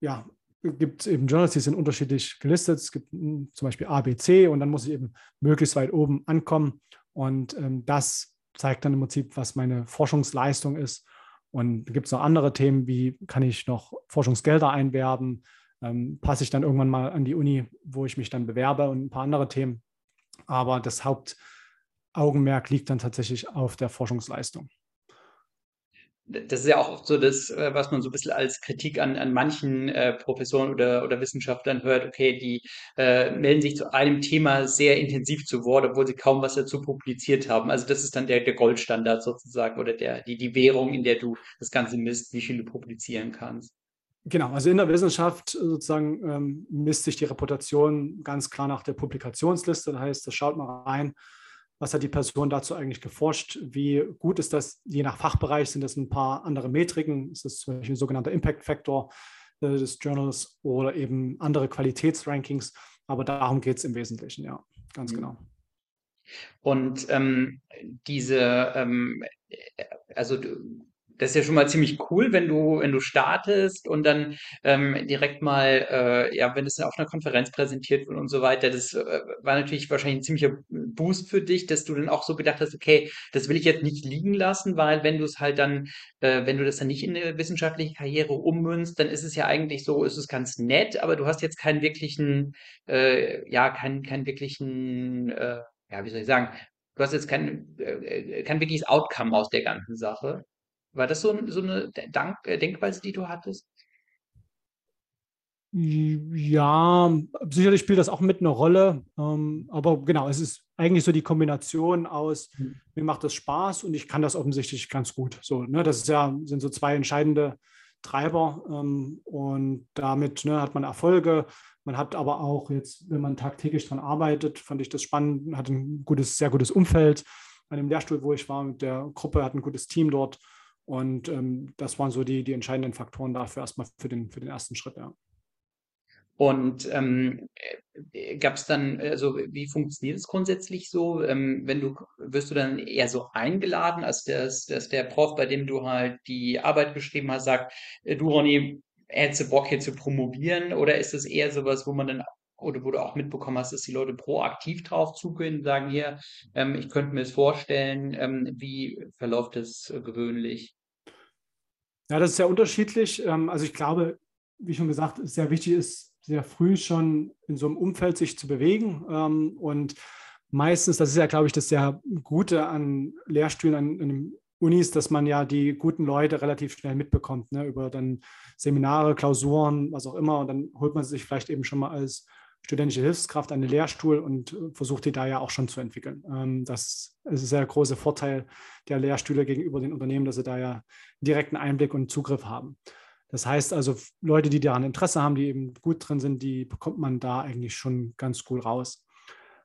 ja, gibt es eben Journals, die sind unterschiedlich gelistet. Es gibt hm, zum Beispiel A, B, C und dann muss ich eben möglichst weit oben ankommen. Und ähm, das zeigt dann im Prinzip, was meine Forschungsleistung ist. Und gibt es noch andere Themen, wie kann ich noch Forschungsgelder einwerben? Ähm, passe ich dann irgendwann mal an die Uni, wo ich mich dann bewerbe und ein paar andere Themen. Aber das Hauptaugenmerk liegt dann tatsächlich auf der Forschungsleistung. Das ist ja auch oft so das, äh, was man so ein bisschen als Kritik an, an manchen äh, Professoren oder, oder Wissenschaftlern hört. Okay, die äh, melden sich zu einem Thema sehr intensiv zu Wort, obwohl sie kaum was dazu publiziert haben. Also das ist dann der, der Goldstandard sozusagen oder der, die, die Währung, in der du das Ganze misst, wie viel du publizieren kannst. Genau, also in der Wissenschaft sozusagen ähm, misst sich die Reputation ganz klar nach der Publikationsliste. Das heißt, da schaut man rein, was hat die Person dazu eigentlich geforscht? Wie gut ist das? Je nach Fachbereich sind das ein paar andere Metriken. Ist das zum Beispiel ein sogenannter Impact Factor äh, des Journals oder eben andere Qualitätsrankings. Aber darum geht es im Wesentlichen, ja, ganz mhm. genau. Und ähm, diese, ähm, äh, also das ist ja schon mal ziemlich cool, wenn du, wenn du startest und dann ähm, direkt mal, äh, ja, wenn es auf einer Konferenz präsentiert wird und so weiter. Das äh, war natürlich wahrscheinlich ein ziemlicher Boost für dich, dass du dann auch so gedacht hast, okay, das will ich jetzt nicht liegen lassen, weil wenn du es halt dann, äh, wenn du das dann nicht in eine wissenschaftliche Karriere ummünzt, dann ist es ja eigentlich so, ist es ganz nett, aber du hast jetzt keinen wirklichen, äh, ja, keinen, keinen wirklichen, äh, ja, wie soll ich sagen, du hast jetzt kein, äh, kein wirkliches Outcome aus der ganzen Sache. War das so, so eine Dank äh, Denkweise, die du hattest? Ja, sicherlich spielt das auch mit eine Rolle. Ähm, aber genau, es ist eigentlich so die Kombination aus, mhm. mir macht das Spaß und ich kann das offensichtlich ganz gut. So, ne, das ist ja, sind so zwei entscheidende Treiber. Ähm, und damit ne, hat man Erfolge. Man hat aber auch jetzt, wenn man tagtäglich daran arbeitet, fand ich das spannend, hat ein gutes, sehr gutes Umfeld. An dem Lehrstuhl, wo ich war, mit der Gruppe, hat ein gutes Team dort. Und ähm, das waren so die, die entscheidenden Faktoren dafür erstmal für den, für den ersten Schritt, ja. Und ähm, äh, gab es dann, also wie funktioniert es grundsätzlich so? Ähm, wenn du, wirst du dann eher so eingeladen, als dass, dass der Prof, bei dem du halt die Arbeit beschrieben hast, sagt, äh, du Ronny, hättest du Bock hier zu promovieren? Oder ist es eher sowas, wo man dann oder wo du auch mitbekommen hast, dass die Leute proaktiv drauf zugehen und sagen, hier, ähm, ich könnte mir das vorstellen, ähm, wie verläuft das äh, gewöhnlich? Ja, das ist sehr unterschiedlich. Ähm, also ich glaube, wie schon gesagt, sehr wichtig ist, sehr früh schon in so einem Umfeld sich zu bewegen. Ähm, und meistens, das ist ja, glaube ich, das sehr Gute an Lehrstühlen, an, an Unis, dass man ja die guten Leute relativ schnell mitbekommt, ne, über dann Seminare, Klausuren, was auch immer. Und dann holt man sich vielleicht eben schon mal als studentische Hilfskraft den Lehrstuhl und versucht die da ja auch schon zu entwickeln. Ähm, das ist der große Vorteil der Lehrstühle gegenüber den Unternehmen, dass sie da ja direkten Einblick und Zugriff haben. Das heißt also, Leute, die daran Interesse haben, die eben gut drin sind, die bekommt man da eigentlich schon ganz cool raus.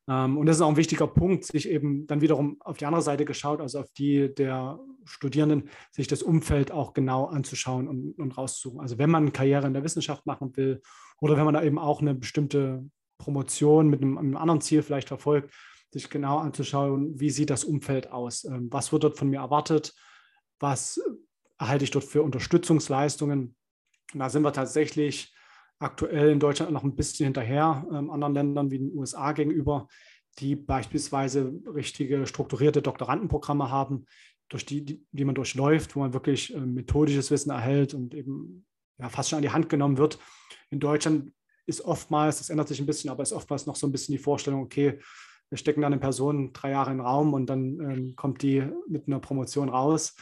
Ähm, und das ist auch ein wichtiger Punkt, sich eben dann wiederum auf die andere Seite geschaut, also auf die der Studierenden, sich das Umfeld auch genau anzuschauen und, und rauszusuchen. Also wenn man Karriere in der Wissenschaft machen will oder wenn man da eben auch eine bestimmte Promotion mit einem, einem anderen Ziel vielleicht verfolgt, sich genau anzuschauen, wie sieht das Umfeld aus, ähm, was wird dort von mir erwartet, was erhalte ich dort für Unterstützungsleistungen. Und da sind wir tatsächlich aktuell in Deutschland noch ein bisschen hinterher, ähm, anderen Ländern wie den USA gegenüber, die beispielsweise richtige strukturierte Doktorandenprogramme haben, durch die, die, die man durchläuft, wo man wirklich äh, methodisches Wissen erhält und eben ja, fast schon an die Hand genommen wird. In Deutschland ist oftmals, das ändert sich ein bisschen, aber ist oftmals noch so ein bisschen die Vorstellung, okay, wir stecken da eine Person drei Jahre in den Raum und dann ähm, kommt die mit einer Promotion raus.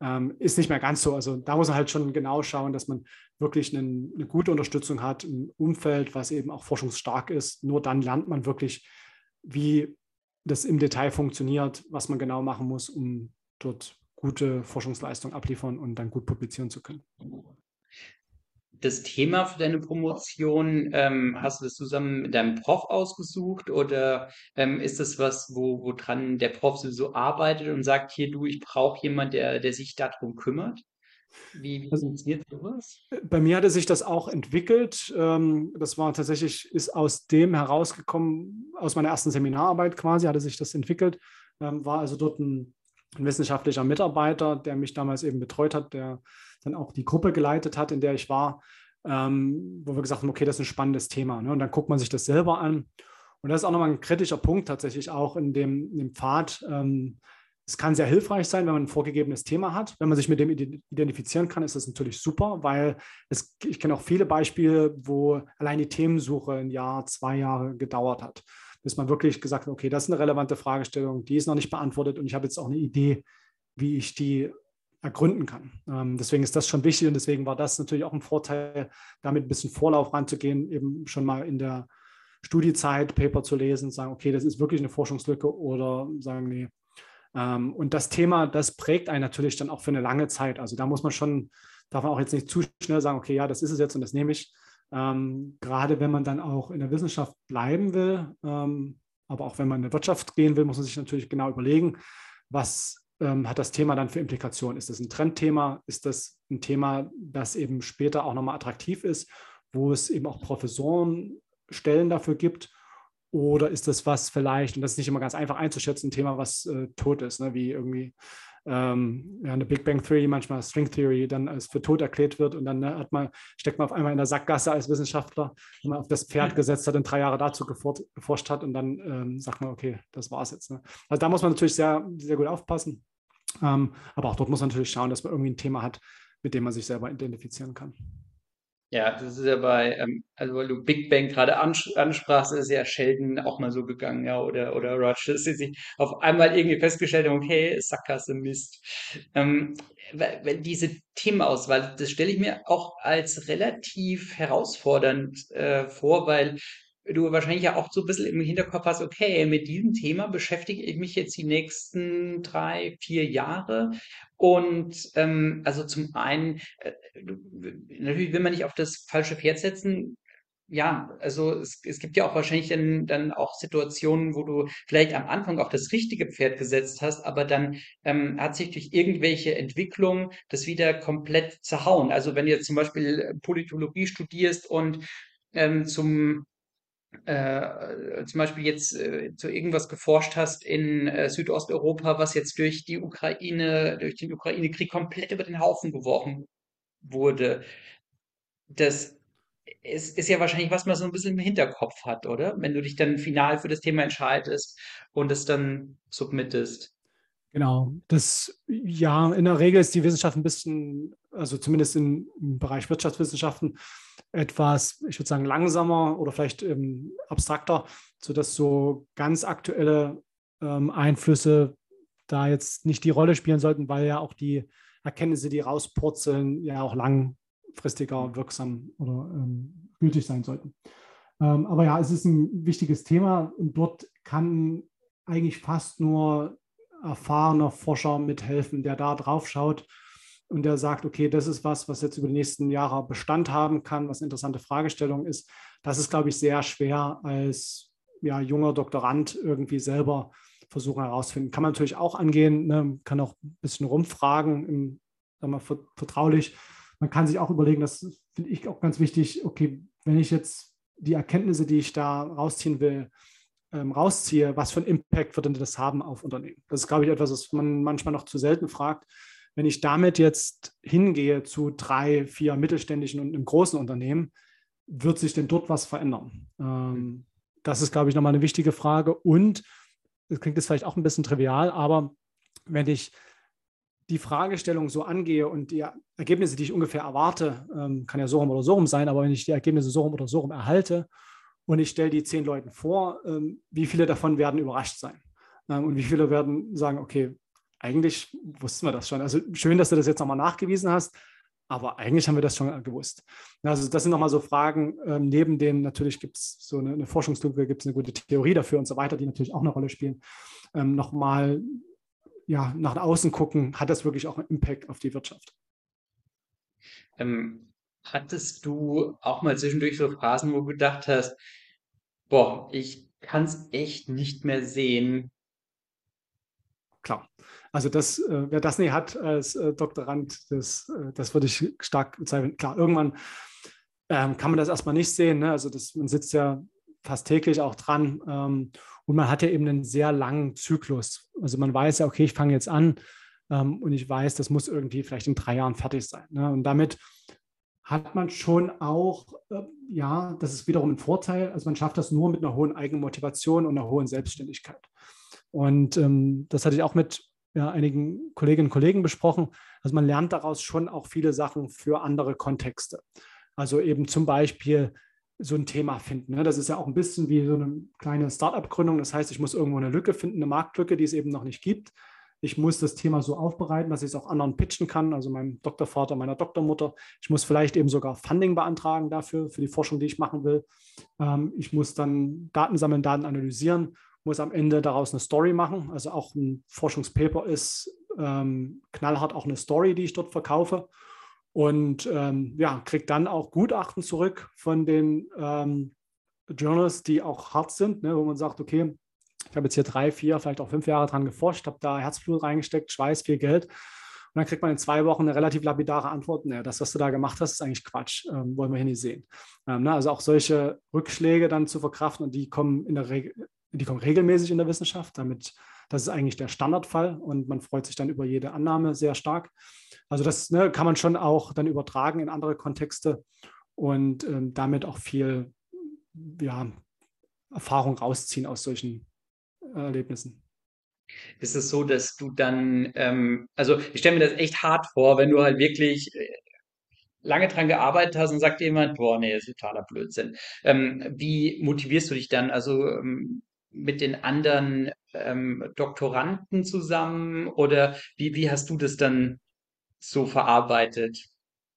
Ähm, ist nicht mehr ganz so. Also da muss man halt schon genau schauen, dass man wirklich einen, eine gute Unterstützung hat, ein Umfeld, was eben auch forschungsstark ist. Nur dann lernt man wirklich, wie das im Detail funktioniert, was man genau machen muss, um dort gute Forschungsleistung abliefern und dann gut publizieren zu können das Thema für deine Promotion, ähm, hast du das zusammen mit deinem Prof ausgesucht oder ähm, ist das was, wo, wo dran der Prof so arbeitet und sagt, hier du, ich brauche jemanden, der, der sich darum kümmert? Wie, wie also, funktioniert sowas? Bei mir hatte sich das auch entwickelt. Ähm, das war tatsächlich, ist aus dem herausgekommen, aus meiner ersten Seminararbeit quasi, hatte sich das entwickelt. Ähm, war also dort ein, ein wissenschaftlicher Mitarbeiter, der mich damals eben betreut hat, der dann auch die Gruppe geleitet hat, in der ich war, ähm, wo wir gesagt haben, okay, das ist ein spannendes Thema. Ne? Und dann guckt man sich das selber an. Und das ist auch nochmal ein kritischer Punkt tatsächlich auch in dem, in dem Pfad. Ähm, es kann sehr hilfreich sein, wenn man ein vorgegebenes Thema hat. Wenn man sich mit dem identifizieren kann, ist das natürlich super, weil es, ich kenne auch viele Beispiele, wo allein die Themensuche ein Jahr, zwei Jahre gedauert hat, bis man wirklich gesagt hat, okay, das ist eine relevante Fragestellung, die ist noch nicht beantwortet und ich habe jetzt auch eine Idee, wie ich die ergründen kann. Ähm, deswegen ist das schon wichtig und deswegen war das natürlich auch ein Vorteil, damit ein bisschen Vorlauf ranzugehen, eben schon mal in der Studiezeit Paper zu lesen, sagen, okay, das ist wirklich eine Forschungslücke oder sagen, nee. Ähm, und das Thema, das prägt einen natürlich dann auch für eine lange Zeit. Also da muss man schon, darf man auch jetzt nicht zu schnell sagen, okay, ja, das ist es jetzt und das nehme ich. Ähm, gerade wenn man dann auch in der Wissenschaft bleiben will, ähm, aber auch wenn man in die Wirtschaft gehen will, muss man sich natürlich genau überlegen, was ähm, hat das Thema dann für Implikationen? Ist das ein Trendthema? Ist das ein Thema, das eben später auch nochmal attraktiv ist, wo es eben auch Professoren Stellen dafür gibt? Oder ist das was vielleicht, und das ist nicht immer ganz einfach einzuschätzen, ein Thema, was äh, tot ist, ne? wie irgendwie ähm, ja, eine Big Bang Theory, manchmal String Theory, dann als für tot erklärt wird und dann ne, hat man, steckt man auf einmal in der Sackgasse als Wissenschaftler, wenn man auf das Pferd gesetzt hat und drei Jahre dazu geforscht hat und dann ähm, sagt man, okay, das war es jetzt. Ne? Also da muss man natürlich sehr, sehr gut aufpassen. Ähm, aber auch dort muss man natürlich schauen, dass man irgendwie ein Thema hat, mit dem man sich selber identifizieren kann. Ja, das ist ja bei, ähm, also weil du Big Bang gerade ansprachst, ist ja Sheldon auch mal so gegangen, ja, oder, oder Roger, dass sie sich auf einmal irgendwie festgestellt haben, okay, Sackgasse, Mist. Ähm, weil diese Themenauswahl, das stelle ich mir auch als relativ herausfordernd äh, vor, weil du wahrscheinlich ja auch so ein bisschen im Hinterkopf hast, okay, mit diesem Thema beschäftige ich mich jetzt die nächsten drei, vier Jahre. Und ähm, also zum einen, äh, natürlich will man nicht auf das falsche Pferd setzen. Ja, also es, es gibt ja auch wahrscheinlich dann, dann auch Situationen, wo du vielleicht am Anfang auf das richtige Pferd gesetzt hast, aber dann ähm, hat sich durch irgendwelche Entwicklungen das wieder komplett zerhauen. Also wenn du jetzt zum Beispiel Politologie studierst und ähm, zum äh, zum Beispiel jetzt äh, zu irgendwas geforscht hast in äh, Südosteuropa, was jetzt durch die Ukraine, durch den Ukraine-Krieg komplett über den Haufen geworfen wurde. Das ist, ist ja wahrscheinlich, was man so ein bisschen im Hinterkopf hat, oder? Wenn du dich dann final für das Thema entscheidest und es dann submittest. Genau, das ja, in der Regel ist die Wissenschaft ein bisschen, also zumindest im, im Bereich Wirtschaftswissenschaften, etwas, ich würde sagen, langsamer oder vielleicht ähm, abstrakter, sodass so ganz aktuelle ähm, Einflüsse da jetzt nicht die Rolle spielen sollten, weil ja auch die Erkenntnisse, die rauspurzeln, ja auch langfristiger wirksam oder ähm, gültig sein sollten. Ähm, aber ja, es ist ein wichtiges Thema und dort kann eigentlich fast nur erfahrener Forscher mithelfen, der da drauf schaut und der sagt, okay, das ist was, was jetzt über die nächsten Jahre Bestand haben kann, was eine interessante Fragestellung ist. Das ist, glaube ich, sehr schwer als ja, junger Doktorand irgendwie selber versuchen herauszufinden. Kann man natürlich auch angehen, ne? kann auch ein bisschen rumfragen, im, sagen wir, vertraulich. Man kann sich auch überlegen, das finde ich auch ganz wichtig, okay, wenn ich jetzt die Erkenntnisse, die ich da rausziehen will, ähm, rausziehe, was für einen Impact wird denn das haben auf Unternehmen? Das ist, glaube ich, etwas, was man manchmal noch zu selten fragt wenn ich damit jetzt hingehe zu drei, vier mittelständischen und einem großen Unternehmen, wird sich denn dort was verändern? Ähm, das ist, glaube ich, nochmal eine wichtige Frage. Und das klingt jetzt vielleicht auch ein bisschen trivial, aber wenn ich die Fragestellung so angehe und die Ergebnisse, die ich ungefähr erwarte, ähm, kann ja so rum oder so rum sein, aber wenn ich die Ergebnisse so rum oder so rum erhalte und ich stelle die zehn Leuten vor, ähm, wie viele davon werden überrascht sein? Ähm, und wie viele werden sagen, okay, eigentlich wussten wir das schon. Also schön, dass du das jetzt nochmal nachgewiesen hast, aber eigentlich haben wir das schon gewusst. Also das sind nochmal so Fragen, ähm, neben dem natürlich gibt es so eine, eine Forschungslücke, gibt es eine gute Theorie dafür und so weiter, die natürlich auch eine Rolle spielen. Ähm, nochmal ja, nach außen gucken, hat das wirklich auch einen Impact auf die Wirtschaft? Ähm, hattest du auch mal zwischendurch so Phasen, wo du gedacht hast, boah, ich kann es echt nicht mehr sehen, klar. Also das, äh, wer das nicht hat als äh, Doktorand, das, äh, das würde ich stark bezweifeln. Klar, irgendwann ähm, kann man das erstmal nicht sehen. Ne? Also das, man sitzt ja fast täglich auch dran ähm, und man hat ja eben einen sehr langen Zyklus. Also man weiß ja, okay, ich fange jetzt an ähm, und ich weiß, das muss irgendwie vielleicht in drei Jahren fertig sein. Ne? Und damit hat man schon auch, äh, ja, das ist wiederum ein Vorteil. Also man schafft das nur mit einer hohen Eigenmotivation und einer hohen Selbstständigkeit. Und ähm, das hatte ich auch mit ja, einigen Kolleginnen und Kollegen besprochen. Also man lernt daraus schon auch viele Sachen für andere Kontexte. Also eben zum Beispiel so ein Thema finden. Ne? Das ist ja auch ein bisschen wie so eine kleine Startup-Gründung. Das heißt, ich muss irgendwo eine Lücke finden, eine Marktlücke, die es eben noch nicht gibt. Ich muss das Thema so aufbereiten, dass ich es auch anderen pitchen kann, also meinem Doktorvater, meiner Doktormutter. Ich muss vielleicht eben sogar Funding beantragen dafür, für die Forschung, die ich machen will. Ähm, ich muss dann Daten sammeln, Daten analysieren, muss am Ende daraus eine Story machen. Also auch ein Forschungspaper ist ähm, knallhart auch eine Story, die ich dort verkaufe. Und ähm, ja, kriege dann auch Gutachten zurück von den ähm, Journals, die auch hart sind, ne, wo man sagt, okay, ich habe jetzt hier drei, vier, vielleicht auch fünf Jahre dran geforscht, habe da Herzblut reingesteckt, Schweiß, viel Geld. Und dann kriegt man in zwei Wochen eine relativ lapidare Antwort. Naja, das, was du da gemacht hast, ist eigentlich Quatsch. Ähm, wollen wir hier nicht sehen. Ähm, ne, also auch solche Rückschläge dann zu verkraften und die kommen in der Regel, die kommen regelmäßig in der Wissenschaft. Damit, das ist eigentlich der Standardfall und man freut sich dann über jede Annahme sehr stark. Also das ne, kann man schon auch dann übertragen in andere Kontexte und ähm, damit auch viel ja, Erfahrung rausziehen aus solchen Erlebnissen. Ist es so, dass du dann, ähm, also ich stelle mir das echt hart vor, wenn du halt wirklich äh, lange dran gearbeitet hast und sagt jemand, boah, nee, das ist totaler Blödsinn. Ähm, wie motivierst du dich dann? Also ähm, mit den anderen ähm, Doktoranden zusammen oder wie, wie hast du das dann so verarbeitet?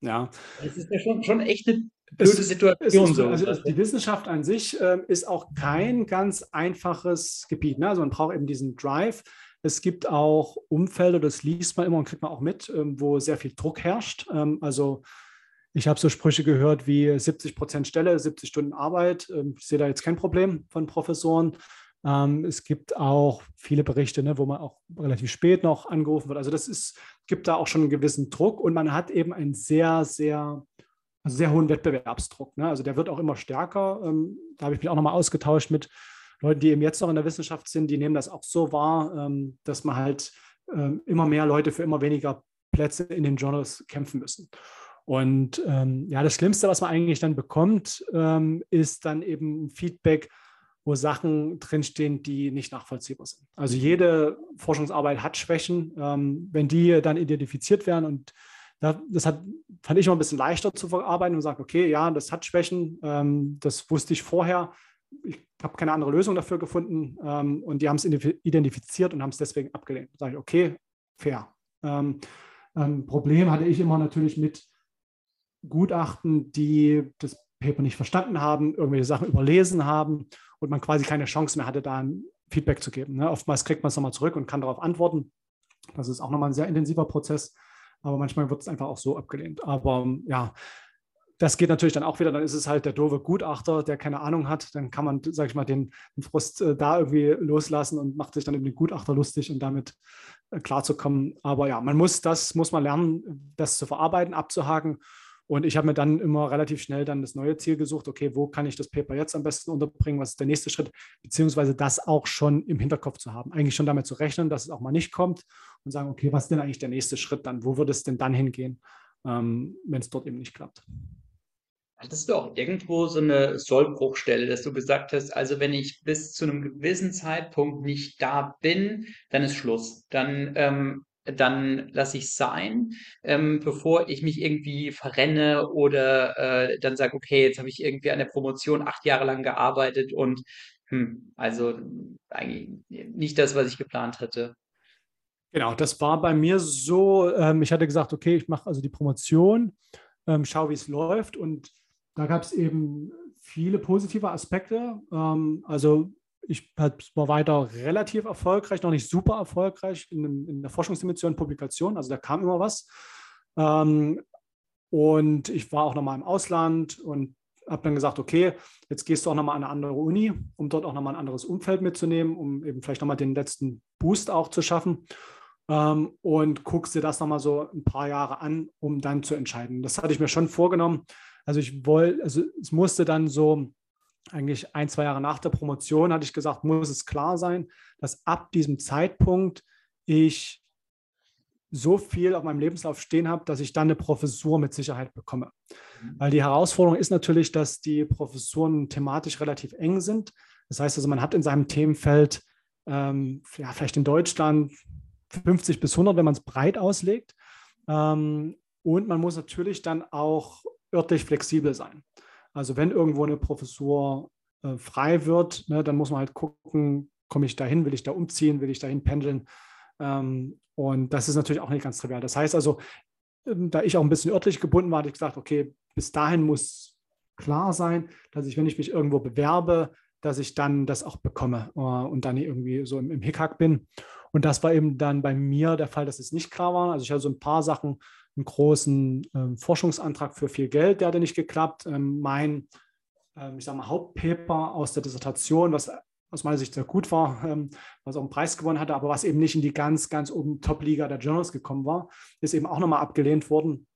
Ja. Das ist ja schon, schon echt eine blöde es, Situation. Es ist, so. Also die Wissenschaft an sich äh, ist auch kein ganz einfaches Gebiet. Ne? Also man braucht eben diesen Drive. Es gibt auch Umfelder, das liest man immer und kriegt man auch mit, ähm, wo sehr viel Druck herrscht. Ähm, also ich habe so Sprüche gehört wie 70 Prozent Stelle, 70 Stunden Arbeit. Ähm, ich sehe da jetzt kein Problem von Professoren. Ähm, es gibt auch viele Berichte, ne, wo man auch relativ spät noch angerufen wird. Also das ist, gibt da auch schon einen gewissen Druck und man hat eben einen sehr, sehr also sehr hohen Wettbewerbsdruck. Ne? Also der wird auch immer stärker. Ähm, da habe ich mich auch nochmal ausgetauscht mit Leuten, die eben jetzt noch in der Wissenschaft sind, die nehmen das auch so wahr, ähm, dass man halt ähm, immer mehr Leute für immer weniger Plätze in den Journals kämpfen müssen. Und ähm, ja, das Schlimmste, was man eigentlich dann bekommt, ähm, ist dann eben Feedback, wo Sachen drinstehen, die nicht nachvollziehbar sind. Also jede Forschungsarbeit hat Schwächen. Ähm, wenn die dann identifiziert werden und das hat, fand ich immer ein bisschen leichter zu verarbeiten und sagen, okay, ja, das hat Schwächen, ähm, das wusste ich vorher. Ich habe keine andere Lösung dafür gefunden ähm, und die haben es identifiziert und haben es deswegen abgelehnt. Da sage ich, okay, fair. Ähm, ähm, Problem hatte ich immer natürlich mit Gutachten, die das Paper nicht verstanden haben, irgendwelche Sachen überlesen haben und man quasi keine Chance mehr hatte, da ein Feedback zu geben. Ne? Oftmals kriegt man es nochmal zurück und kann darauf antworten. Das ist auch nochmal ein sehr intensiver Prozess aber manchmal wird es einfach auch so abgelehnt. Aber ja, das geht natürlich dann auch wieder, dann ist es halt der doofe Gutachter, der keine Ahnung hat. Dann kann man, sag ich mal, den, den Frust äh, da irgendwie loslassen und macht sich dann über den Gutachter lustig und damit äh, klarzukommen. Aber ja, man muss das, muss man lernen, das zu verarbeiten, abzuhaken und ich habe mir dann immer relativ schnell dann das neue Ziel gesucht, okay, wo kann ich das Paper jetzt am besten unterbringen, was ist der nächste Schritt, beziehungsweise das auch schon im Hinterkopf zu haben. Eigentlich schon damit zu rechnen, dass es auch mal nicht kommt und sagen, okay, was ist denn eigentlich der nächste Schritt dann? Wo würde es denn dann hingehen, ähm, wenn es dort eben nicht klappt? Hattest du auch irgendwo so eine Sollbruchstelle, dass du gesagt hast, also wenn ich bis zu einem gewissen Zeitpunkt nicht da bin, dann ist Schluss. Dann ähm, dann lasse ich sein, ähm, bevor ich mich irgendwie verrenne oder äh, dann sage, okay, jetzt habe ich irgendwie an der Promotion acht Jahre lang gearbeitet und hm, also eigentlich nicht das, was ich geplant hatte. Genau, das war bei mir so, ähm, ich hatte gesagt, okay, ich mache also die Promotion, ähm, schaue, wie es läuft und da gab es eben viele positive Aspekte. Ähm, also ich war weiter relativ erfolgreich, noch nicht super erfolgreich in, in der Forschungsdimension Publikation. Also da kam immer was. Ähm, und ich war auch nochmal im Ausland und habe dann gesagt, okay, jetzt gehst du auch nochmal an eine andere Uni, um dort auch nochmal ein anderes Umfeld mitzunehmen, um eben vielleicht nochmal den letzten Boost auch zu schaffen. Ähm, und guckst dir das nochmal so ein paar Jahre an, um dann zu entscheiden. Das hatte ich mir schon vorgenommen. Also ich wollte, also es musste dann so eigentlich ein, zwei Jahre nach der Promotion hatte ich gesagt, muss es klar sein, dass ab diesem Zeitpunkt ich so viel auf meinem Lebenslauf stehen habe, dass ich dann eine Professur mit Sicherheit bekomme. Mhm. Weil die Herausforderung ist natürlich, dass die Professuren thematisch relativ eng sind. Das heißt also, man hat in seinem Themenfeld, ähm, ja, vielleicht in Deutschland 50 bis 100, wenn man es breit auslegt. Ähm, und man muss natürlich dann auch örtlich flexibel sein. Also wenn irgendwo eine Professur äh, frei wird, ne, dann muss man halt gucken, komme ich dahin, will ich da umziehen, will ich dahin pendeln. Ähm, und das ist natürlich auch nicht ganz trivial. Das heißt also, ähm, da ich auch ein bisschen örtlich gebunden war, hatte ich gesagt, okay, bis dahin muss klar sein, dass ich, wenn ich mich irgendwo bewerbe, dass ich dann das auch bekomme äh, und dann irgendwie so im, im Hickhack bin. Und das war eben dann bei mir der Fall, dass es nicht klar war. Also ich hatte so ein paar Sachen, einen großen ähm, Forschungsantrag für viel Geld, der hatte nicht geklappt. Ähm, mein, ähm, ich sage mal, Hauptpaper aus der Dissertation, was aus meiner Sicht sehr gut war, ähm, was auch einen Preis gewonnen hatte, aber was eben nicht in die ganz, ganz oben Top-Liga der Journals gekommen war, ist eben auch nochmal abgelehnt worden.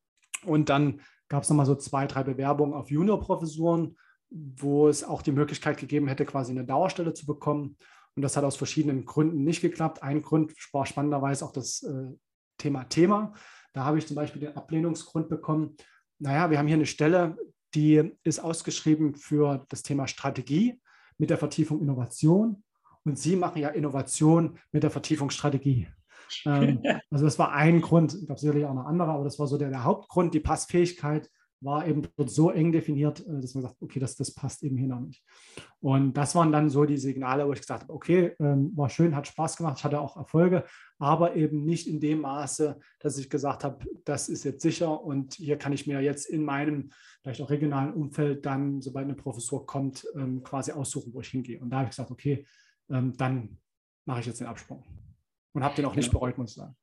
Und dann gab es nochmal so zwei, drei Bewerbungen auf Junior-Professuren, wo es auch die Möglichkeit gegeben hätte, quasi eine Dauerstelle zu bekommen. Und das hat aus verschiedenen Gründen nicht geklappt. Ein Grund war spannenderweise auch das äh, Thema Thema. Da habe ich zum Beispiel den Ablehnungsgrund bekommen. Naja, wir haben hier eine Stelle, die ist ausgeschrieben für das Thema Strategie mit der Vertiefung Innovation. Und Sie machen ja Innovation mit der Vertiefung Strategie. ähm, also das war ein Grund, ich glaube sicherlich auch noch andere, aber das war so der, der Hauptgrund, die Passfähigkeit war eben dort so eng definiert, äh, dass man sagt, okay, das, das passt eben hier noch nicht. Und das waren dann so die Signale, wo ich gesagt habe, okay, ähm, war schön, hat Spaß gemacht, ich hatte auch Erfolge, aber eben nicht in dem Maße, dass ich gesagt habe, das ist jetzt sicher und hier kann ich mir jetzt in meinem vielleicht auch regionalen Umfeld dann, sobald eine Professur kommt, ähm, quasi aussuchen, wo ich hingehe. Und da habe ich gesagt, okay, ähm, dann mache ich jetzt den Absprung. Und habe den auch nicht genau. bereut, muss ich sagen.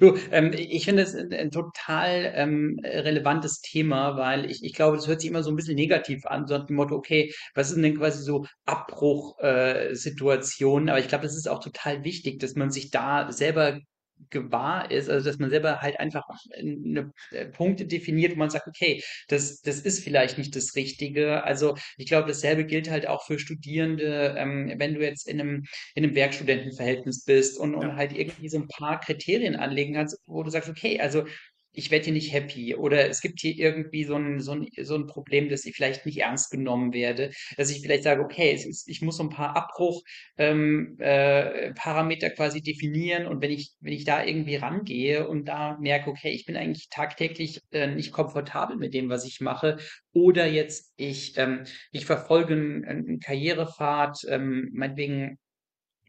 Du, ähm, ich finde es ein, ein total ähm, relevantes Thema, weil ich, ich glaube, das hört sich immer so ein bisschen negativ an, so nach dem Motto, okay, was sind denn quasi so Abbruchsituationen? Äh, Aber ich glaube, das ist auch total wichtig, dass man sich da selber gewahr ist, also dass man selber halt einfach eine äh, Punkte definiert, wo man sagt, okay, das, das ist vielleicht nicht das Richtige. Also ich glaube, dasselbe gilt halt auch für Studierende, ähm, wenn du jetzt in einem, in einem Werkstudentenverhältnis bist und, und halt irgendwie so ein paar Kriterien anlegen kannst, wo du sagst, okay, also ich werde hier nicht happy oder es gibt hier irgendwie so ein, so ein, so ein Problem, dass ich vielleicht nicht ernst genommen werde, dass ich vielleicht sage, okay, ist, ich muss so ein paar Abbruchparameter ähm, äh, quasi definieren und wenn ich, wenn ich da irgendwie rangehe und da merke, okay, ich bin eigentlich tagtäglich äh, nicht komfortabel mit dem, was ich mache oder jetzt ich, ähm, ich verfolge einen, einen Karrierepfad, ähm, meinetwegen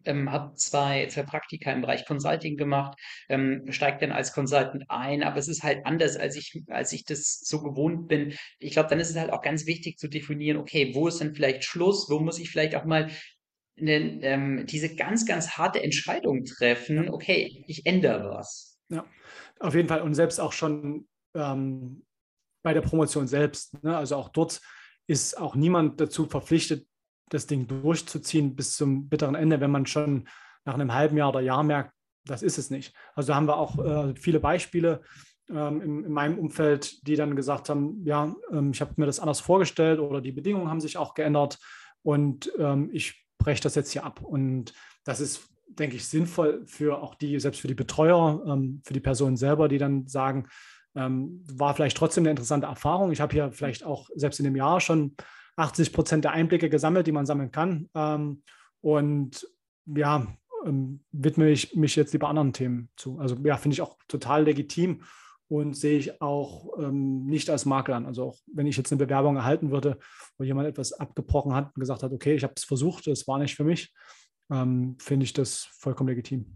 ähm, habe zwei, zwei Praktika im Bereich Consulting gemacht, ähm, steige dann als Consultant ein, aber es ist halt anders, als ich, als ich das so gewohnt bin. Ich glaube, dann ist es halt auch ganz wichtig zu definieren, okay, wo ist denn vielleicht Schluss, wo muss ich vielleicht auch mal eine, ähm, diese ganz, ganz harte Entscheidung treffen, okay, ich ändere was. Ja, auf jeden Fall und selbst auch schon ähm, bei der Promotion selbst, ne? also auch dort ist auch niemand dazu verpflichtet, das Ding durchzuziehen bis zum bitteren Ende, wenn man schon nach einem halben Jahr oder Jahr merkt, das ist es nicht. Also haben wir auch äh, viele Beispiele ähm, in, in, meinem Umfeld, die dann gesagt haben, ja, ähm, ich habe mir das anders vorgestellt oder die Bedingungen haben sich auch geändert und ähm, ich breche das jetzt hier ab. Und das ist, denke ich, sinnvoll für auch die, selbst für die Betreuer, ähm, für die Personen selber, die dann sagen, ähm, war vielleicht trotzdem eine interessante Erfahrung. Ich habe hier vielleicht auch selbst in dem Jahr schon 80 Prozent der Einblicke gesammelt, die man sammeln kann. Ähm, und ja, ähm, widme ich mich jetzt lieber anderen Themen zu. Also ja, finde ich auch total legitim und sehe ich auch ähm, nicht als Makel an. Also auch wenn ich jetzt eine Bewerbung erhalten würde, wo jemand etwas abgebrochen hat und gesagt hat, okay, ich habe es versucht, es war nicht für mich, ähm, finde ich das vollkommen legitim.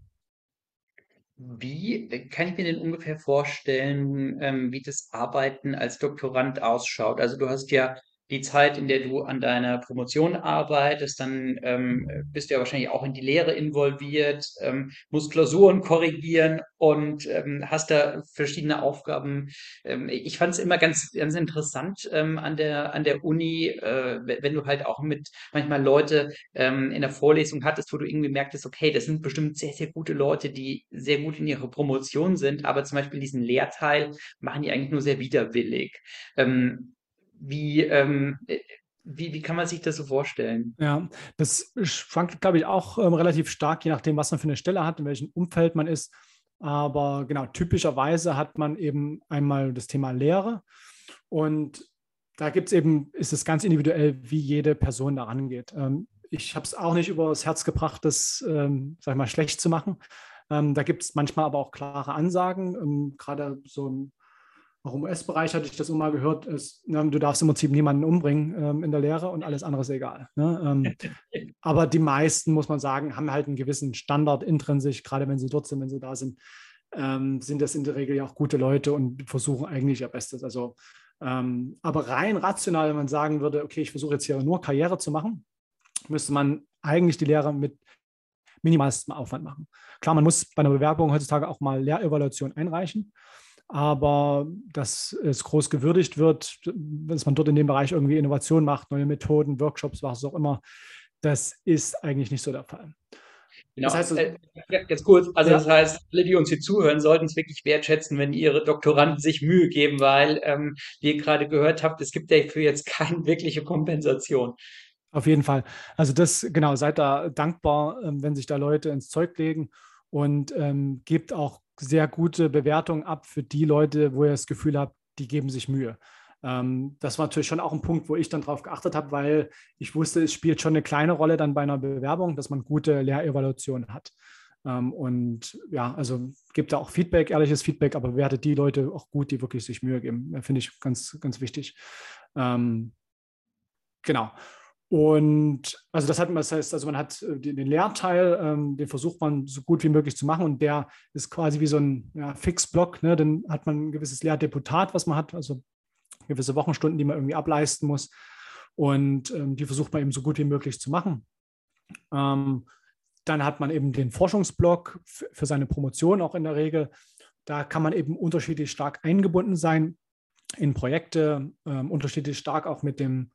Wie kann ich mir denn ungefähr vorstellen, ähm, wie das Arbeiten als Doktorand ausschaut? Also du hast ja die Zeit, in der du an deiner Promotion arbeitest, dann ähm, bist du ja wahrscheinlich auch in die Lehre involviert, ähm, musst Klausuren korrigieren und ähm, hast da verschiedene Aufgaben. Ähm, ich fand es immer ganz, ganz interessant ähm, an der, an der Uni, äh, wenn du halt auch mit manchmal Leute ähm, in der Vorlesung hattest, wo du irgendwie merktest, okay, das sind bestimmt sehr, sehr gute Leute, die sehr gut in ihrer Promotion sind, aber zum Beispiel diesen Lehrteil machen die eigentlich nur sehr widerwillig. Ähm, wie, ähm, äh, wie, wie kann man sich das so vorstellen? Ja, das schwankt, glaube ich, auch ähm, relativ stark, je nachdem, was man für eine Stelle hat, in welchem Umfeld man ist. Aber genau, typischerweise hat man eben einmal das Thema Lehre und da gibt es eben, ist es ganz individuell, wie jede Person da rangeht. Ähm, ich habe es auch nicht übers Herz gebracht, das, ähm, sag ich mal, schlecht zu machen. Ähm, da gibt es manchmal aber auch klare Ansagen. Ähm, gerade so ein auch im US-Bereich hatte ich das immer gehört, ist, ne, du darfst im Prinzip niemanden umbringen ähm, in der Lehre und alles andere ist egal. Ne? Ähm, aber die meisten, muss man sagen, haben halt einen gewissen Standard intrinsisch, gerade wenn sie dort sind, wenn sie da sind, ähm, sind das in der Regel ja auch gute Leute und versuchen eigentlich ihr Bestes. Also, ähm, aber rein rational, wenn man sagen würde, okay, ich versuche jetzt hier nur Karriere zu machen, müsste man eigentlich die Lehre mit minimalstem Aufwand machen. Klar, man muss bei einer Bewerbung heutzutage auch mal Lehrevaluation einreichen aber dass es groß gewürdigt wird, dass man dort in dem Bereich irgendwie Innovation macht, neue Methoden, Workshops, was auch immer, das ist eigentlich nicht so der Fall. Genau. Das heißt, äh, jetzt kurz, also ja. das heißt, alle, die uns hier zuhören, sollten es wirklich wertschätzen, wenn ihre Doktoranden sich Mühe geben, weil, ähm, wie ihr gerade gehört habt, es gibt dafür jetzt keine wirkliche Kompensation. Auf jeden Fall. Also das, genau, seid da dankbar, ähm, wenn sich da Leute ins Zeug legen und ähm, gebt auch sehr gute Bewertungen ab für die Leute, wo ihr das Gefühl habt, die geben sich Mühe. Ähm, das war natürlich schon auch ein Punkt, wo ich dann drauf geachtet habe, weil ich wusste, es spielt schon eine kleine Rolle dann bei einer Bewerbung, dass man gute Lehrevaluationen hat. Ähm, und ja, also gibt da auch Feedback, ehrliches Feedback, aber bewertet die Leute auch gut, die wirklich sich Mühe geben. Finde ich ganz, ganz wichtig. Ähm, genau. Und also das hat man, das heißt, also man hat äh, den, Lehrteil, ähm, den versucht man so gut wie möglich zu machen und der ist quasi wie so ein ja, Fixblock. Ne? Dann hat man ein gewisses Lehrdeputat, was man hat, also gewisse Wochenstunden, die man irgendwie ableisten muss. Und ähm, die versucht man eben so gut wie möglich zu machen. Ähm, dann hat man eben den Forschungsblock für seine Promotion auch in der Regel. Da kann man eben unterschiedlich stark eingebunden sein in Projekte, ähm, unterschiedlich stark auch mit dem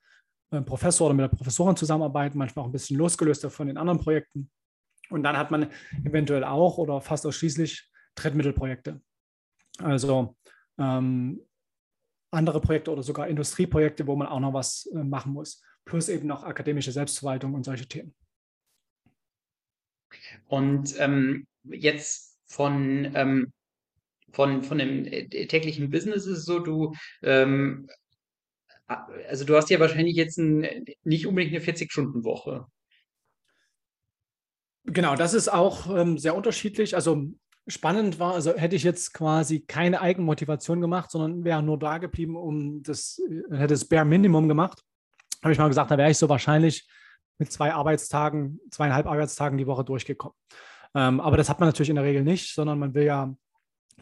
Professor oder mit der Professorin zusammenarbeiten, manchmal auch ein bisschen losgelöster von den anderen Projekten. Und dann hat man eventuell auch oder fast ausschließlich Drittmittelprojekte. Also ähm, andere Projekte oder sogar Industrieprojekte, wo man auch noch was äh, machen muss. Plus eben noch akademische Selbstverwaltung und solche Themen. Und ähm, jetzt von, ähm, von, von dem äh, täglichen Business ist es so, du ähm, also du hast ja wahrscheinlich jetzt ein, nicht unbedingt eine 40-Stunden-Woche. Genau, das ist auch ähm, sehr unterschiedlich. Also spannend war, also hätte ich jetzt quasi keine Eigenmotivation gemacht, sondern wäre nur da geblieben, um das, äh, hätte das Bare Minimum gemacht, habe ich mal gesagt, da wäre ich so wahrscheinlich mit zwei Arbeitstagen, zweieinhalb Arbeitstagen die Woche durchgekommen. Ähm, aber das hat man natürlich in der Regel nicht, sondern man will ja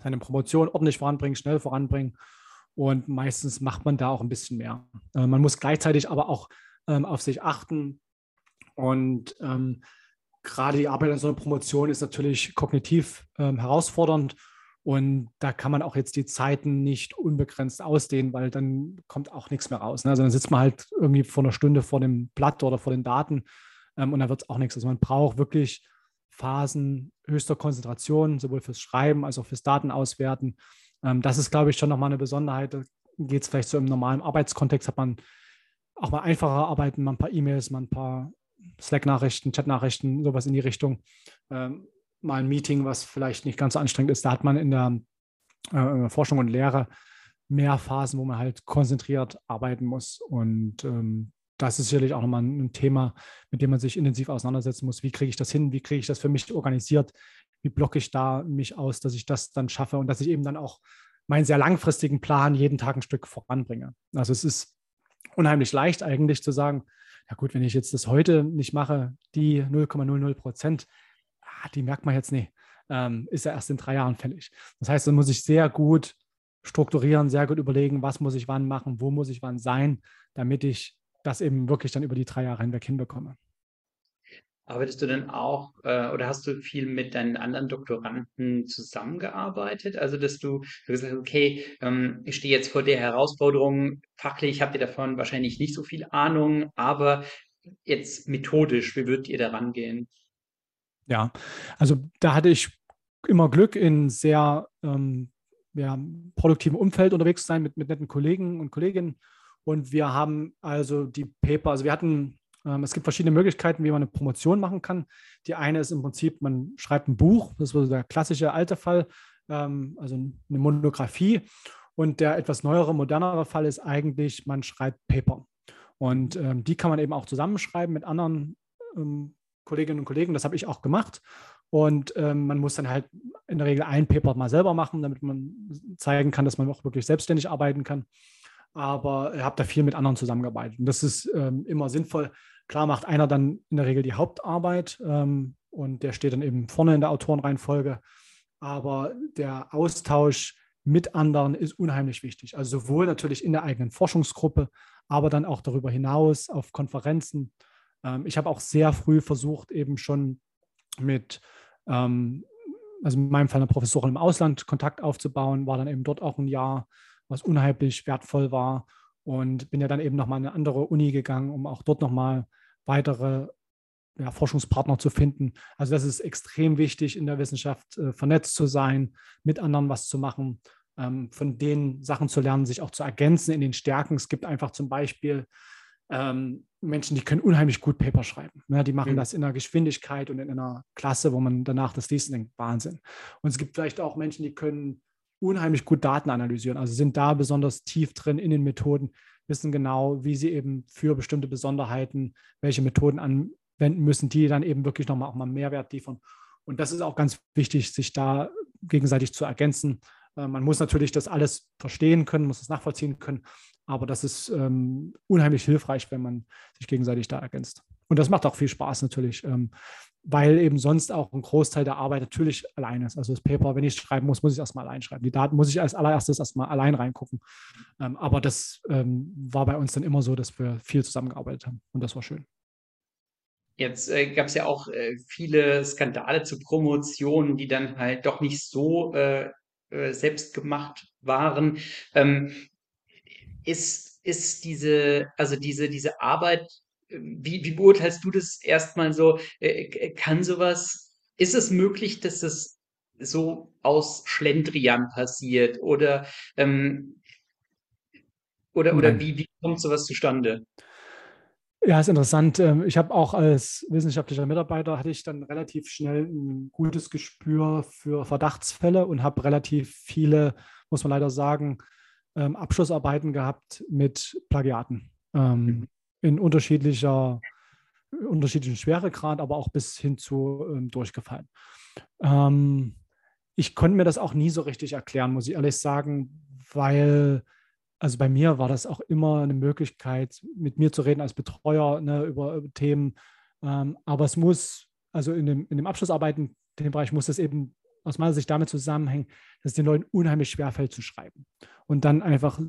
seine Promotion ordentlich voranbringen, schnell voranbringen. Und meistens macht man da auch ein bisschen mehr. Äh, man muss gleichzeitig aber auch ähm, auf sich achten. Und ähm, gerade die Arbeit an so einer Promotion ist natürlich kognitiv ähm, herausfordernd. Und da kann man auch jetzt die Zeiten nicht unbegrenzt ausdehnen, weil dann kommt auch nichts mehr raus. Ne? Also dann sitzt man halt irgendwie vor einer Stunde vor dem Blatt oder vor den Daten ähm, und da wird es auch nichts. Also man braucht wirklich Phasen höchster Konzentration, sowohl fürs Schreiben als auch fürs Datenauswerten. Ähm, das ist, glaube ich, schon nochmal eine Besonderheit. Da geht es vielleicht so im normalen Arbeitskontext, hat man auch mal einfacher arbeiten, mal ein paar E-Mails, mal ein paar Slack-Nachrichten, Chat-Nachrichten, sowas in die Richtung. Ähm, mal ein Meeting, was vielleicht nicht ganz so anstrengend ist. Da hat man in der, äh, Forschung und Lehre mehr Phasen, wo man halt konzentriert arbeiten muss. Und ähm, das ist sicherlich auch nochmal ein Thema, mit dem man sich intensiv auseinandersetzen muss. Wie kriege ich das hin? Wie kriege ich das für mich organisiert? Wie blocke ich da mich aus, dass ich das dann schaffe und dass ich eben dann auch meinen sehr langfristigen Plan jeden Tag ein Stück voranbringe. Also es ist unheimlich leicht eigentlich zu sagen, ja gut, wenn ich jetzt das heute nicht mache, die 0,00 Prozent, ah, die merkt man jetzt nicht, ähm, ist ja erst in drei Jahren fällig. Das heißt, dann muss ich sehr gut strukturieren, sehr gut überlegen, was muss ich wann machen, wo muss ich wann sein, damit ich das eben wirklich dann über die drei Jahre hinweg hinbekomme. Arbeitest du denn auch äh, oder hast du viel mit deinen anderen Doktoranden zusammengearbeitet? Also, dass du, gesagt hast, okay, ähm, ich stehe jetzt vor der Herausforderung, fachlich habt ihr davon wahrscheinlich nicht so viel Ahnung, aber jetzt methodisch, wie würdet ihr da rangehen? Ja, also da hatte ich immer Glück, in sehr ähm, ja, produktivem Umfeld unterwegs zu sein mit, mit netten Kollegen und Kolleginnen. Und wir haben also die Paper, also wir hatten es gibt verschiedene Möglichkeiten, wie man eine Promotion machen kann. Die eine ist im Prinzip, man schreibt ein Buch, das ist der klassische alte Fall, ähm, also eine Monographie. Und der etwas neuere, modernere Fall ist eigentlich, man schreibt Paper. Und ähm, die kann man eben auch zusammenschreiben mit anderen Kolleginnen und Kollegen. Das habe ich auch gemacht. Und man muss dann halt in der Regel ein Paper mal selber machen, damit man zeigen kann, dass man auch wirklich selbstständig arbeiten kann. Aber habe da viel mit anderen zusammengearbeitet. Und das ist ähm, immer sinnvoll. Klar macht einer dann in der Regel die Hauptarbeit ähm, und der steht dann eben vorne in der Autorenreihenfolge. Aber der Austausch mit anderen ist unheimlich wichtig. Also sowohl natürlich in der eigenen Forschungsgruppe, aber dann auch darüber hinaus auf Konferenzen. Ähm, ich habe auch sehr früh versucht, eben schon mit, ähm, also in meinem Fall einer Professorin im Ausland Kontakt aufzubauen, war dann eben dort auch ein Jahr, was unheimlich wertvoll war und bin ja dann eben nochmal in eine andere Uni gegangen, um auch dort nochmal weitere ja, Forschungspartner zu finden. Also das ist extrem wichtig in der Wissenschaft, äh, vernetzt zu sein, mit anderen was zu machen, ähm, von den Sachen zu lernen, sich auch zu ergänzen in den Stärken. Es gibt einfach zum Beispiel ähm, Menschen, die können unheimlich gut Paper schreiben. Ne? Die machen mhm. das in einer Geschwindigkeit und in einer Klasse, wo man danach das liest und denkt, Wahnsinn. Und es gibt vielleicht auch Menschen, die können unheimlich gut Daten analysieren, also sind da besonders tief drin in den Methoden, wissen genau, wie sie eben für bestimmte Besonderheiten welche Methoden an, wenden müssen, die dann eben wirklich nochmal auch mal Mehrwert liefern. Und das ist auch ganz wichtig, sich da gegenseitig zu ergänzen. Äh, man muss natürlich das alles verstehen können, muss es nachvollziehen können, aber das ist ähm, unheimlich hilfreich, wenn man sich gegenseitig da ergänzt. Und das macht auch viel Spaß natürlich, ähm, weil eben sonst auch ein Großteil der Arbeit natürlich allein ist. Also das Paper, wenn ich schreiben muss, muss ich erstmal allein schreiben. Die Daten muss ich als allererstes erstmal allein reingucken. Ähm, aber das ähm, war bei uns dann immer so, dass wir viel zusammengearbeitet haben und das war schön. Jetzt äh, gab es ja auch äh, viele Skandale zu Promotionen, die dann halt doch nicht so äh, äh, selbst gemacht waren. Ähm, ist, ist diese, also diese, diese Arbeit, wie, wie beurteilst du das erstmal so? Äh, kann sowas, ist es möglich, dass das so aus Schlendrian passiert? Oder, ähm, oder, oder wie, wie kommt sowas zustande? Ja, ist interessant. Ähm, ich habe auch als wissenschaftlicher Mitarbeiter hatte ich dann relativ schnell ein gutes Gespür für Verdachtsfälle und habe relativ viele, muss man leider sagen, ähm, Abschlussarbeiten gehabt mit Plagiaten ähm, mhm. In unterschiedlicher, unterschiedlichen Schweregrad, aber auch bis hin zu durchgefallen. ich konnte mir das auch nie so richtig erklären, muss ich ehrlich sagen, weil also bei mir war das auch immer eine Möglichkeit, mit mir zu reden als Betreuer ne, über, über, Themen. Ähm, aber es muss, also in dem, in dem Abschlussarbeiten, in dem Bereich muss das eben aus meiner Sicht damit zusammenhängen, dass es den Leuten unheimlich schwerfällt zu schreiben. Und dann einfach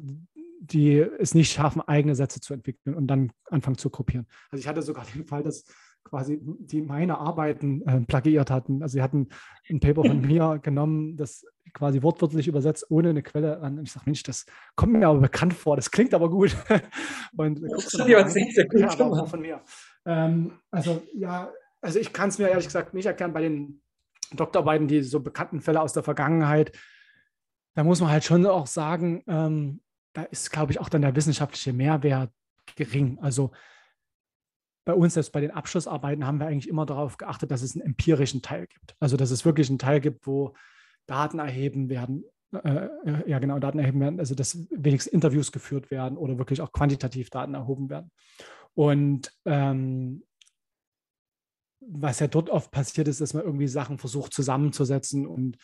die es nicht schaffen, eigene Sätze zu entwickeln und dann anfangen zu kopieren. Also ich hatte sogar den Fall, dass quasi die meine Arbeiten äh, plagiiert hatten. Also sie hatten ein Paper von mir genommen, das quasi wortwörtlich übersetzt, ohne eine Quelle an. Und ich sage, Mensch, das kommt mir aber bekannt vor, das klingt aber gut. Und das ist ja gut ja, von mir. Ähm, also ja, also ich kann es mir ehrlich gesagt nicht erklären bei den Doktorarbeiten, die so bekannten Fälle aus der Vergangenheit. Da muss man halt schon auch sagen, ähm, da ist, glaube ich, auch dann der wissenschaftliche Mehrwert gering. Also bei uns, selbst bei den Abschlussarbeiten, haben wir eigentlich immer darauf geachtet, dass es einen empirischen Teil gibt. Also, dass es wirklich einen Teil gibt, wo Daten erheben werden, äh, ja genau, Daten erheben werden, also dass wenigstens Interviews geführt werden oder wirklich auch quantitativ Daten erhoben werden. Und ähm, was ja dort oft passiert ist, dass man irgendwie Sachen versucht zusammenzusetzen und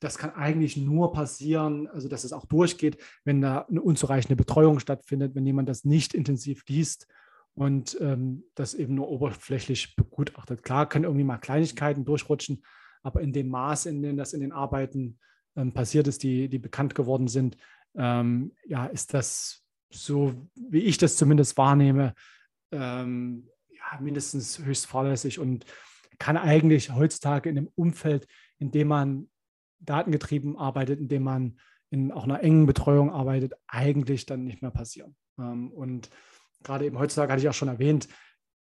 das kann eigentlich nur passieren, also dass es auch durchgeht, wenn da eine unzureichende Betreuung stattfindet, wenn jemand das nicht intensiv liest und ähm, das eben nur oberflächlich begutachtet. Klar können irgendwie mal Kleinigkeiten durchrutschen, aber in dem Maß, in dem das in den Arbeiten ähm, passiert ist, die, die bekannt geworden sind, ähm, ja, ist das so, wie ich das zumindest wahrnehme, ähm, ja, mindestens höchst fahrlässig und kann eigentlich heutzutage in einem Umfeld, in dem man datengetrieben arbeitet, in dem man in auch einer engen Betreuung arbeitet, eigentlich dann nicht mehr passieren. Ähm, und gerade eben heutzutage hatte ich auch schon erwähnt,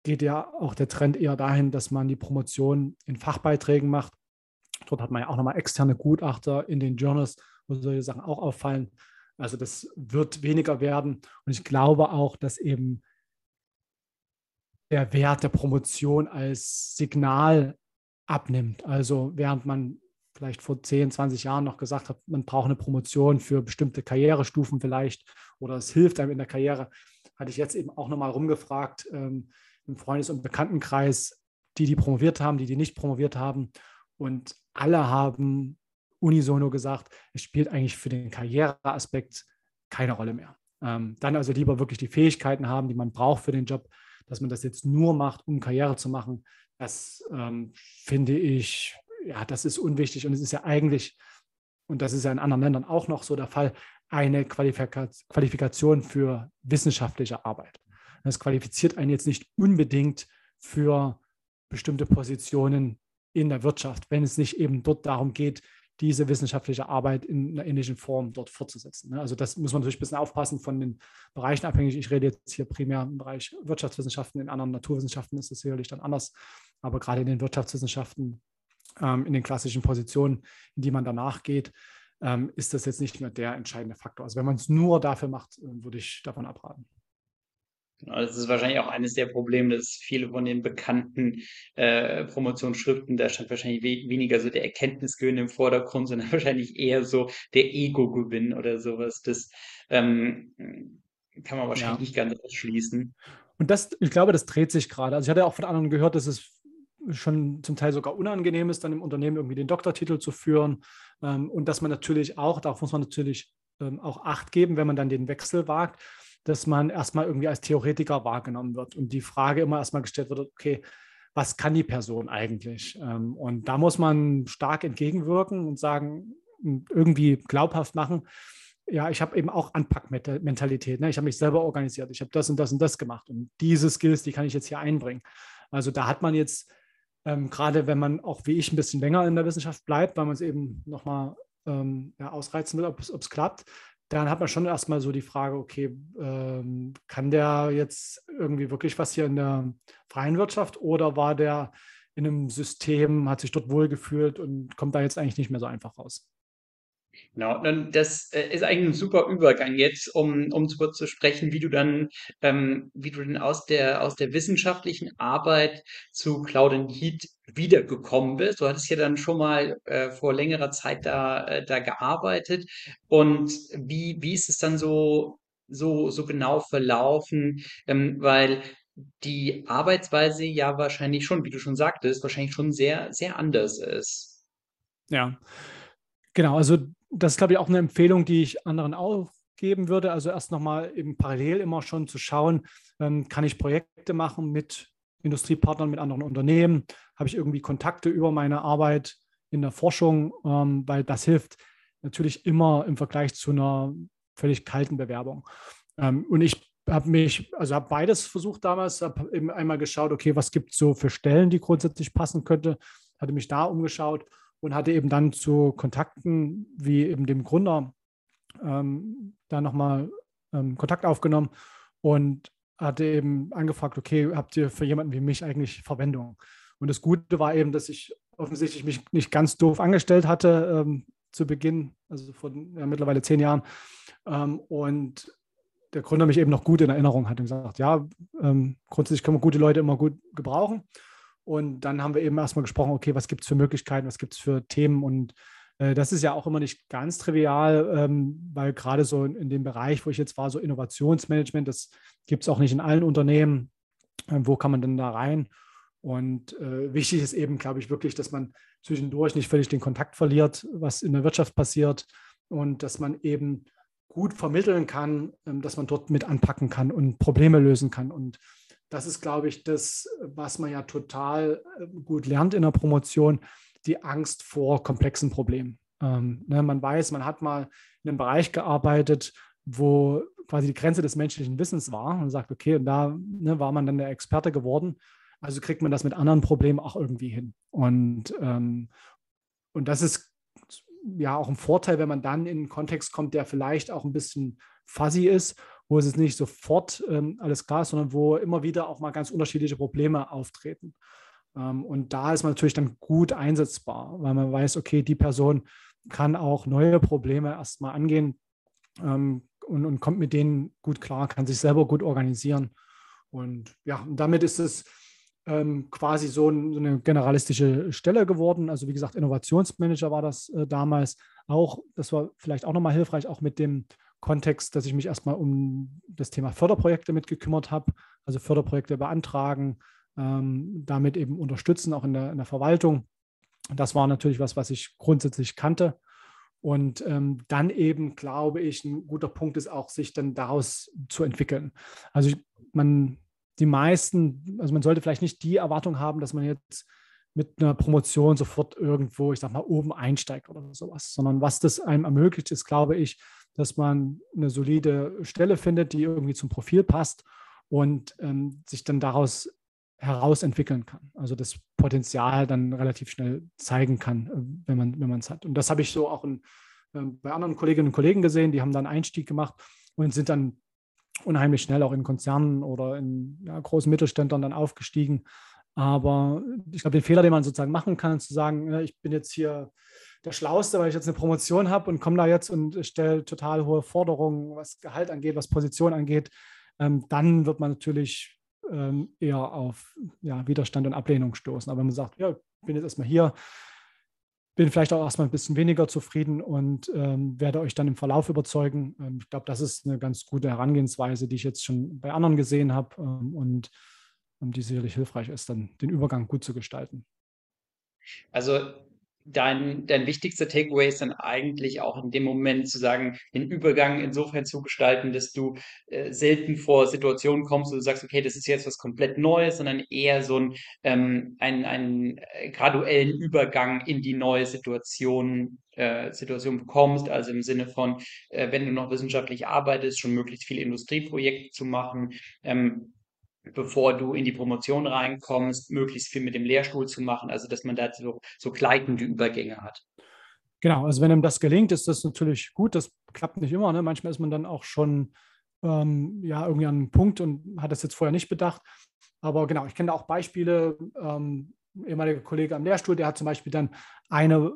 geht ja auch der Trend eher dahin, dass man die Promotion in Fachbeiträgen macht. Dort hat man ja auch nochmal externe Gutachter in den Journals, wo solche Sachen auch auffallen. Also das wird weniger werden. Und ich glaube auch, dass eben der Wert der Promotion als Signal abnimmt. Also während man vielleicht vor 10, 20 Jahren noch gesagt hat, man braucht eine Promotion für bestimmte Karrierestufen vielleicht oder es hilft einem in der Karriere, hatte ich jetzt eben auch nochmal rumgefragt ähm, im Freundes- und Bekanntenkreis, die, die promoviert haben, die, die nicht promoviert haben. Und alle haben unisono gesagt, es spielt eigentlich für den Karriereaspekt keine Rolle mehr. Ähm, dann also lieber wirklich die Fähigkeiten haben, die man braucht für den Job, dass man das jetzt nur macht, um Karriere zu machen. Das ähm, finde ich, ja, das ist unwichtig und es ist ja eigentlich, und das ist ja in anderen Ländern auch noch so der Fall, eine Qualifikation für wissenschaftliche Arbeit. Das qualifiziert einen jetzt nicht unbedingt für bestimmte Positionen in der Wirtschaft, wenn es nicht eben dort darum geht, diese wissenschaftliche Arbeit in einer ähnlichen Form dort fortzusetzen. Ne? Also das muss man natürlich ein bisschen aufpassen von den Bereichen abhängig. Ich rede jetzt hier primär im Bereich Wirtschaftswissenschaften, in anderen Naturwissenschaften ist es sicherlich dann anders, aber gerade in den Wirtschaftswissenschaften, ähm, in den klassischen Positionen, in die man danach geht, ähm, ist das jetzt nicht mehr der entscheidende Faktor. Also wenn man es nur dafür macht, äh, würde ich davon abraten. Genau, das ist wahrscheinlich auch eines der Probleme, dass viele von den bekannten äh, Promotionsschriften, da stand wahrscheinlich we weniger so der Erkenntnisgewinn im Vordergrund, sondern wahrscheinlich eher so der Ego-Gewinn oder sowas. Das ähm, kann man wahrscheinlich ja. nicht ganz ausschließen. Und das, ich glaube, das dreht sich gerade. Also ich hatte auch von anderen gehört, dass es schon zum Teil sogar unangenehm ist, dann im Unternehmen irgendwie den Doktortitel zu führen. Ähm, und dass man natürlich auch, darauf muss man natürlich ähm, auch Acht geben, wenn man dann den Wechsel wagt dass man erstmal irgendwie als Theoretiker wahrgenommen wird und die Frage immer erstmal gestellt wird, okay, was kann die Person eigentlich? Ähm, und da muss man stark entgegenwirken und sagen, irgendwie glaubhaft machen, ja, ich habe eben auch Anpackmentalität. Ne? Ich habe mich selber organisiert. Ich habe das und das und das gemacht. Und diese Skills, die kann ich jetzt hier einbringen. Also da hat man jetzt, ähm, gerade wenn man auch wie ich ein bisschen länger in der Wissenschaft bleibt, weil man es eben nochmal ähm, ja, ausreizen will, ob es klappt, dann hat man schon erstmal so die Frage, okay, ähm, kann der jetzt irgendwie wirklich was hier in der freien Wirtschaft oder war der in einem System, hat sich dort wohlgefühlt und kommt da jetzt eigentlich nicht mehr so einfach raus? Genau, und das äh, ist eigentlich ein super Übergang jetzt, um, um zu, zu sprechen, wie du dann, ähm, wie du denn aus der, aus der wissenschaftlichen Arbeit zu Cloud and Heat wiedergekommen bist. Du hattest ja dann schon mal äh, vor längerer Zeit da, äh, da gearbeitet. Und wie, wie ist es dann so, so, so genau verlaufen? Ähm, weil die Arbeitsweise ja wahrscheinlich schon, wie du schon sagtest, wahrscheinlich schon sehr, sehr anders ist. Ja, genau. Also das ist, glaube ich, auch eine Empfehlung, die ich anderen auch geben würde. Also erst nochmal eben parallel immer schon zu schauen, ähm, kann ich Projekte machen mit Industriepartnern, mit anderen Unternehmen? Habe ich irgendwie Kontakte über meine Arbeit in der Forschung? Ähm, weil das hilft natürlich immer im Vergleich zu einer völlig kalten Bewerbung. Ähm, und ich habe mich, also habe beides versucht damals, habe eben einmal geschaut, okay, was gibt es so für Stellen, die grundsätzlich passen könnte, hatte mich da umgeschaut und hatte eben dann zu Kontakten wie eben dem Gründer ähm, da nochmal ähm, Kontakt aufgenommen und hatte eben angefragt, okay, habt ihr für jemanden wie mich eigentlich Verwendung? Und das Gute war eben, dass ich offensichtlich mich nicht ganz doof angestellt hatte ähm, zu Beginn, also vor ja, mittlerweile zehn Jahren. Ähm, und der Gründer mich eben noch gut in Erinnerung hat und gesagt, ja, ähm, grundsätzlich können wir gute Leute immer gut gebrauchen. Und dann haben wir eben erstmal gesprochen, okay, was gibt es für Möglichkeiten, was gibt es für Themen und äh, das ist ja auch immer nicht ganz trivial, ähm, weil gerade so in dem Bereich, wo ich jetzt war, so Innovationsmanagement, das gibt es auch nicht in allen Unternehmen. Ähm, wo kann man denn da rein? Und äh, wichtig ist eben, glaube ich, wirklich, dass man zwischendurch nicht völlig den Kontakt verliert, was in der Wirtschaft passiert und dass man eben gut vermitteln kann, ähm, dass man dort mit anpacken kann und Probleme lösen kann. Und das ist, glaube ich, das, was man ja total äh, gut lernt in der Promotion, die Angst vor komplexen Problemen. Ähm, ne, man weiß, man hat mal in einem Bereich gearbeitet, wo quasi die Grenze des menschlichen Wissens war und sagt, okay, und da ne, war man dann der Experte geworden. Also kriegt man das mit anderen Problemen auch irgendwie hin. Und, ähm, und das ist ja auch ein Vorteil, wenn man dann in einen Kontext kommt, der vielleicht auch ein bisschen fuzzy ist, wo es nicht sofort ähm, alles klar ist, sondern wo immer wieder auch mal ganz unterschiedliche Probleme auftreten. Ähm, und da ist man natürlich dann gut einsetzbar, weil man weiß, okay, die Person kann auch neue Probleme erstmal angehen ähm, und, und kommt mit denen gut klar, kann sich selber gut organisieren. Und ja, und damit ist es ähm, quasi so, ein, so, eine generalistische Stelle geworden. Also wie gesagt, Innovationsmanager war das äh, damals auch. Das war vielleicht auch nochmal hilfreich, auch mit dem Kontext, dass ich mich erstmal um das Thema Förderprojekte mitgekümmert habe. Also Förderprojekte beantragen, ähm, damit eben unterstützen, auch in der, in der Verwaltung. Das war natürlich was, was ich grundsätzlich kannte. Und ähm, dann eben, glaube ich, ein guter Punkt ist auch, sich dann daraus zu entwickeln. Also ich, man, die meisten, also man sollte vielleicht nicht die Erwartung haben, dass man jetzt mit einer Promotion sofort irgendwo, ich sag mal, oben einsteigt oder sowas, sondern was das einem ermöglicht, ist, glaube ich, dass man eine solide Stelle findet, die irgendwie zum Profil passt und ähm, sich dann daraus herausentwickeln kann. Also das Potenzial dann relativ schnell zeigen kann, äh, wenn man wenn es hat. Und das habe ich so auch in, äh, bei anderen Kolleginnen und Kollegen gesehen, die haben dann Einstieg gemacht und sind dann unheimlich schnell auch in Konzernen oder in ja, großen Mittelständlern dann aufgestiegen. Aber ich glaube, den Fehler, den man sozusagen machen kann, ist zu sagen, ich bin jetzt hier der Schlauste, weil ich jetzt eine Promotion habe und komme da jetzt und stelle total hohe Forderungen, was Gehalt angeht, was Position angeht, ähm, dann wird man natürlich ähm, eher auf ja, Widerstand und Ablehnung stoßen. Aber wenn man sagt, ja, bin jetzt erstmal hier, bin vielleicht auch erstmal ein bisschen weniger zufrieden und ähm, werde euch dann im Verlauf überzeugen. Ähm, ich glaube, das ist eine ganz gute Herangehensweise, die ich jetzt schon bei anderen gesehen habe ähm, und ähm, die sicherlich hilfreich ist, dann den Übergang gut zu gestalten. Also dein, dein wichtigster Takeaway ist dann eigentlich auch in dem Moment zu sagen, den Übergang insofern zu gestalten, dass du äh, selten vor Situationen kommst, wo du sagst, okay, das ist jetzt was komplett Neues, sondern eher so ein, ähm, einen, einen äh, graduellen Übergang in die neue Situation, äh, Situation bekommst, also im Sinne von, äh, wenn du noch wissenschaftlich arbeitest, schon möglichst viele Industrieprojekte zu machen, ähm, bevor du in die Promotion reinkommst, möglichst viel mit dem Lehrstuhl zu machen, also dass man da so, so gleitende Übergänge hat. Genau, also wenn einem das gelingt, ist das natürlich gut. Das klappt nicht immer. Ne? Manchmal ist man dann auch schon ähm, ja, irgendwie an einem Punkt und hat das jetzt vorher nicht bedacht. Aber genau, ich kenne da auch Beispiele. Ähm, ehemaliger Kollege am Lehrstuhl, der hat zum Beispiel dann eine,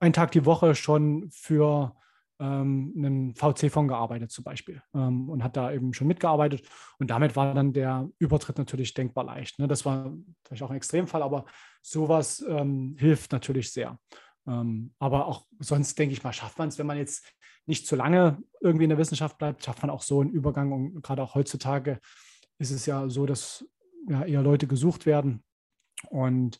einen Tag die Woche schon für ähm, einen VC-Fonds gearbeitet zum Beispiel ähm, und hat da eben schon mitgearbeitet. Und damit war dann der Übertritt natürlich denkbar leicht. Ne? Das war vielleicht auch ein Extremfall, aber sowas ähm, hilft natürlich sehr. Ähm, aber auch sonst, denke ich mal, schafft man es, wenn man jetzt nicht zu lange irgendwie in der Wissenschaft bleibt, schafft man auch so einen Übergang. Und gerade auch heutzutage ist es ja so, dass ja, eher Leute gesucht werden. Und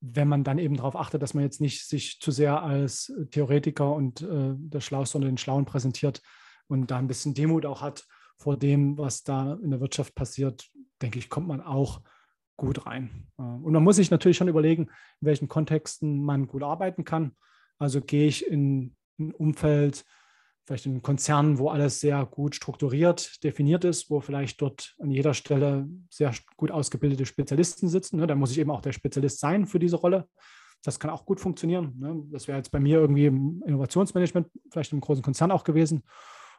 wenn man dann eben darauf achtet, dass man jetzt nicht sich zu sehr als Theoretiker und äh, der Schlauste unter den Schlauen präsentiert und da ein bisschen Demut auch hat vor dem, was da in der Wirtschaft passiert, denke ich, kommt man auch gut rein. Äh, und man muss sich natürlich schon überlegen, in welchen Kontexten man gut arbeiten kann. Also gehe ich in ein Umfeld, vielleicht in Konzernen, wo alles sehr gut strukturiert, definiert ist, wo vielleicht dort an jeder Stelle sehr gut ausgebildete Spezialisten sitzen. Ne? Da muss ich eben auch der Spezialist sein für diese Rolle. Das kann auch gut funktionieren. Ne? Das wäre jetzt bei mir irgendwie im Innovationsmanagement, vielleicht im großen Konzern auch gewesen.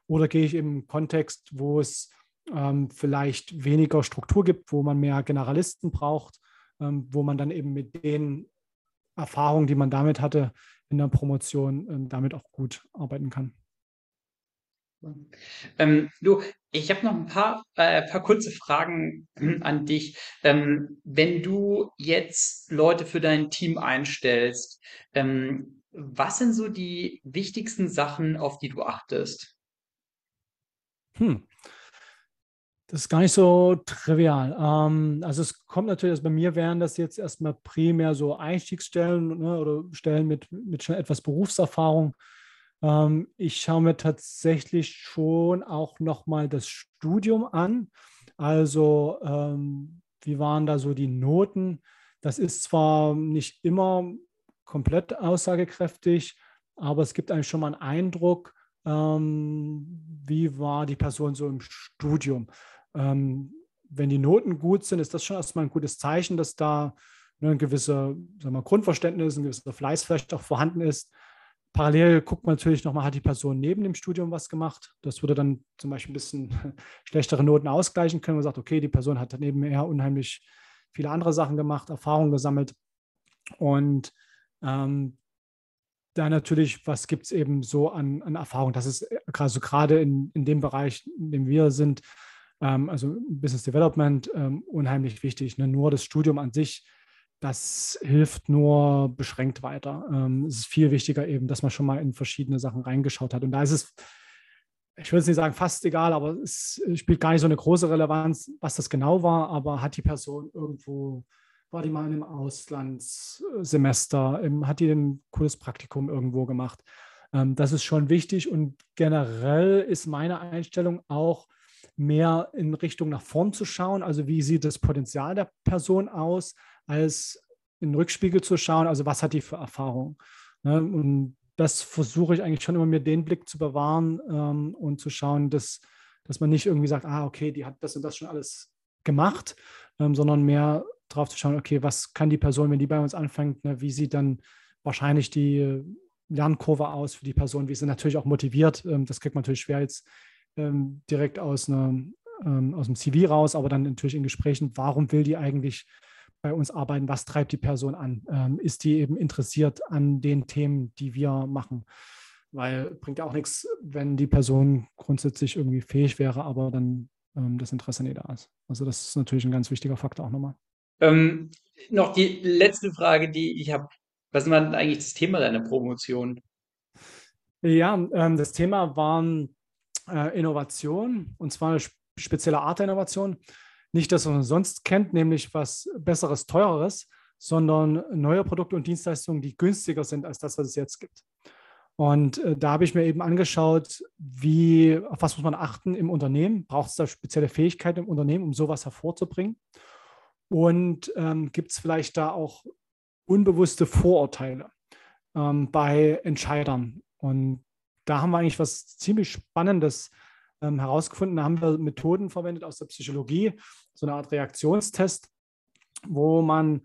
Oder gehe ich im Kontext, wo es ähm, vielleicht weniger Struktur gibt, wo man mehr Generalisten braucht, ähm, wo man dann eben mit den Erfahrungen, die man damit hatte in der Promotion, ähm, damit auch gut arbeiten kann. Ähm, du, ich habe noch ein paar, äh, paar kurze Fragen an dich. Ähm, wenn du jetzt Leute für dein Team einstellst, ähm, was sind so die wichtigsten Sachen, auf die du achtest? Hm. Das ist gar nicht so trivial. Ähm, also es kommt natürlich, also bei mir wären das jetzt erstmal primär so Einstiegsstellen ne, oder Stellen mit, mit schon etwas Berufserfahrung. Ähm, ich schaue mir tatsächlich schon auch nochmal das Studium an. Also ähm, wie waren da so die Noten? Das ist zwar nicht immer komplett aussagekräftig, aber es gibt eigentlich schon mal einen Eindruck, ähm, wie war die Person so im Studium. Ähm, wenn die Noten gut sind, ist das schon erstmal ein gutes Zeichen, dass da ne, ein wir, Grundverständnis, ein gewisser Fleiß vielleicht auch vorhanden ist. Parallel guckt man natürlich nochmal, hat die Person neben dem Studium was gemacht? Das würde dann zum Beispiel ein bisschen schlechtere Noten ausgleichen können. Man sagt, okay, die Person hat nebenher unheimlich viele andere Sachen gemacht, Erfahrungen gesammelt. Und ähm, da natürlich, was gibt es eben so an, an Erfahrung? Das ist also gerade in, in dem Bereich, in dem wir sind, ähm, also Business Development, ähm, unheimlich wichtig. Ne? Nur das Studium an sich das hilft nur beschränkt weiter. Ähm, es ist viel wichtiger eben, dass man schon mal in verschiedene Sachen reingeschaut hat. Und da ist es, ich würde es nicht sagen fast egal, aber es spielt gar nicht so eine große Relevanz, was das genau war, aber hat die Person irgendwo war die mal in einem Auslandssemester, hat die ein cooles Praktikum irgendwo gemacht. Ähm, das ist schon wichtig und generell ist meine Einstellung auch, mehr in Richtung nach vorn zu schauen. Also wie sieht das Potenzial der Person aus, als in den Rückspiegel zu schauen. Also was hat die für Erfahrung? Ne? Und das versuche ich eigentlich schon immer mir den Blick zu bewahren ähm, und zu schauen, dass, dass man nicht irgendwie sagt, ah, okay, die hat das und das schon alles gemacht, ähm, sondern mehr drauf zu schauen, okay, was kann die Person, wenn die bei uns anfängt, ne, wie sieht dann wahrscheinlich die Lernkurve aus für die Person, wie sie natürlich auch motiviert. Ähm, das kriegt man natürlich schwer jetzt ähm, direkt aus, einer, ähm, aus dem CV raus, aber dann natürlich in Gesprächen, warum will die eigentlich bei uns arbeiten, was treibt die Person an? Ähm, ist die eben interessiert an den Themen, die wir machen? Weil bringt ja auch nichts, wenn die Person grundsätzlich irgendwie fähig wäre, aber dann ähm, das Interesse nicht da ist. Also das ist natürlich ein ganz wichtiger Faktor auch nochmal. Ähm, noch die letzte Frage, die ich habe. Was war denn eigentlich das Thema deiner Promotion? Ja, ähm, das Thema waren äh, Innovation und zwar eine spezielle Art der Innovation. Nicht das, was man sonst kennt, nämlich was Besseres, Teureres, sondern neue Produkte und Dienstleistungen, die günstiger sind als das, was es jetzt gibt. Und äh, da habe ich mir eben angeschaut, wie, auf was muss man achten im Unternehmen? Braucht es da spezielle Fähigkeiten im Unternehmen, um sowas hervorzubringen? Und ähm, gibt es vielleicht da auch unbewusste Vorurteile ähm, bei Entscheidern? Und da haben wir eigentlich was ziemlich Spannendes ähm, herausgefunden. Da haben wir Methoden verwendet aus der Psychologie, so eine Art Reaktionstest, wo man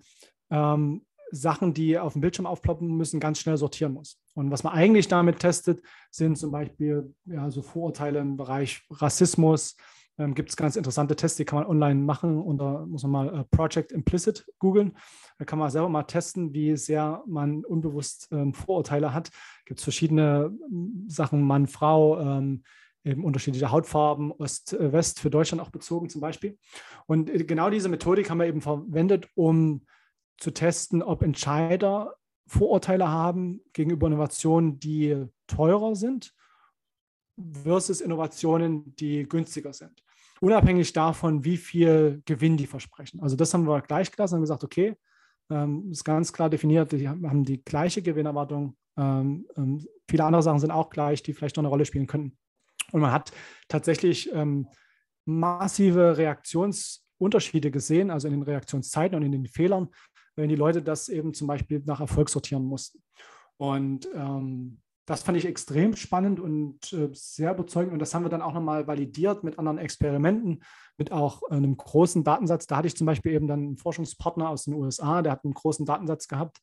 ähm, Sachen, die auf dem Bildschirm aufploppen müssen, ganz schnell sortieren muss. Und was man eigentlich damit testet, sind zum Beispiel ja, so Vorurteile im Bereich Rassismus. Ähm, Gibt es ganz interessante Tests, die kann man online machen da muss man mal äh, Project Implicit googeln. Da kann man selber mal testen, wie sehr man unbewusst ähm, Vorurteile hat. Gibt es verschiedene ähm, Sachen, Mann, Frau, ähm, eben unterschiedliche Hautfarben, Ost, äh, West für Deutschland auch bezogen zum Beispiel. Und äh, genau diese Methodik haben wir eben verwendet, um zu testen, ob Entscheider Vorurteile haben gegenüber Innovationen, die teurer sind versus Innovationen, die günstiger sind. Unabhängig davon, wie viel Gewinn die versprechen. Also das haben wir gleich gelassen und gesagt, okay, ähm, ist ganz klar definiert, die haben die gleiche Gewinnerwartung. Ähm, ähm, viele andere Sachen sind auch gleich, die vielleicht noch eine Rolle spielen könnten. Und man hat tatsächlich ähm, massive Reaktionsunterschiede gesehen, also in den Reaktionszeiten und in den Fehlern, wenn die Leute das eben zum Beispiel nach Erfolg sortieren mussten. Und ähm, das fand ich extrem spannend und äh, sehr überzeugend. Und das haben wir dann auch nochmal validiert mit anderen Experimenten, mit auch einem großen Datensatz. Da hatte ich zum Beispiel eben dann einen Forschungspartner aus den USA, der hat einen großen Datensatz gehabt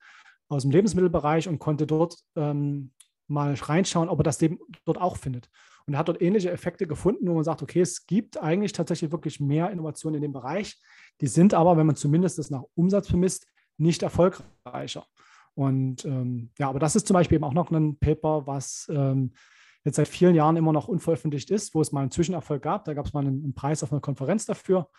aus dem Lebensmittelbereich und konnte dort ähm, mal reinschauen, ob er das dort auch findet. Und hat dort ähnliche Effekte gefunden, wo man sagt, okay, es gibt eigentlich tatsächlich wirklich mehr Innovationen in dem Bereich. Die sind aber, wenn man zumindest das nach Umsatz bemisst, nicht erfolgreicher. Und ähm, ja, aber das ist zum Beispiel eben auch noch ein Paper, was ähm, jetzt seit vielen Jahren immer noch unveröffentlicht ist, wo es mal einen Zwischenerfolg gab. Da gab es mal einen, einen, Preis auf einer Konferenz dafür,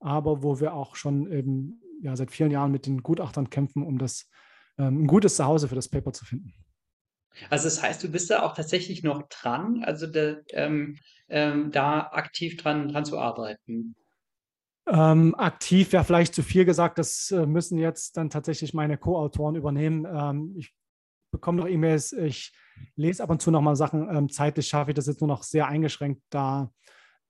aber wo wir auch schon eben ja, seit vielen Jahren mit den Gutachtern kämpfen, um das ähm, ein gutes Zuhause für das Paper zu finden. Also das heißt, du bist da auch tatsächlich noch dran, also da, ähm, ähm, da aktiv dran, dran zu arbeiten. Ähm, aktiv wäre vielleicht zu viel gesagt, das äh, müssen jetzt dann tatsächlich meine Co-Autoren übernehmen. Ähm, ich bekomme noch E-Mails, ich lese ab und zu noch mal Sachen. Ähm, zeitlich schaffe ich das jetzt nur noch sehr eingeschränkt, da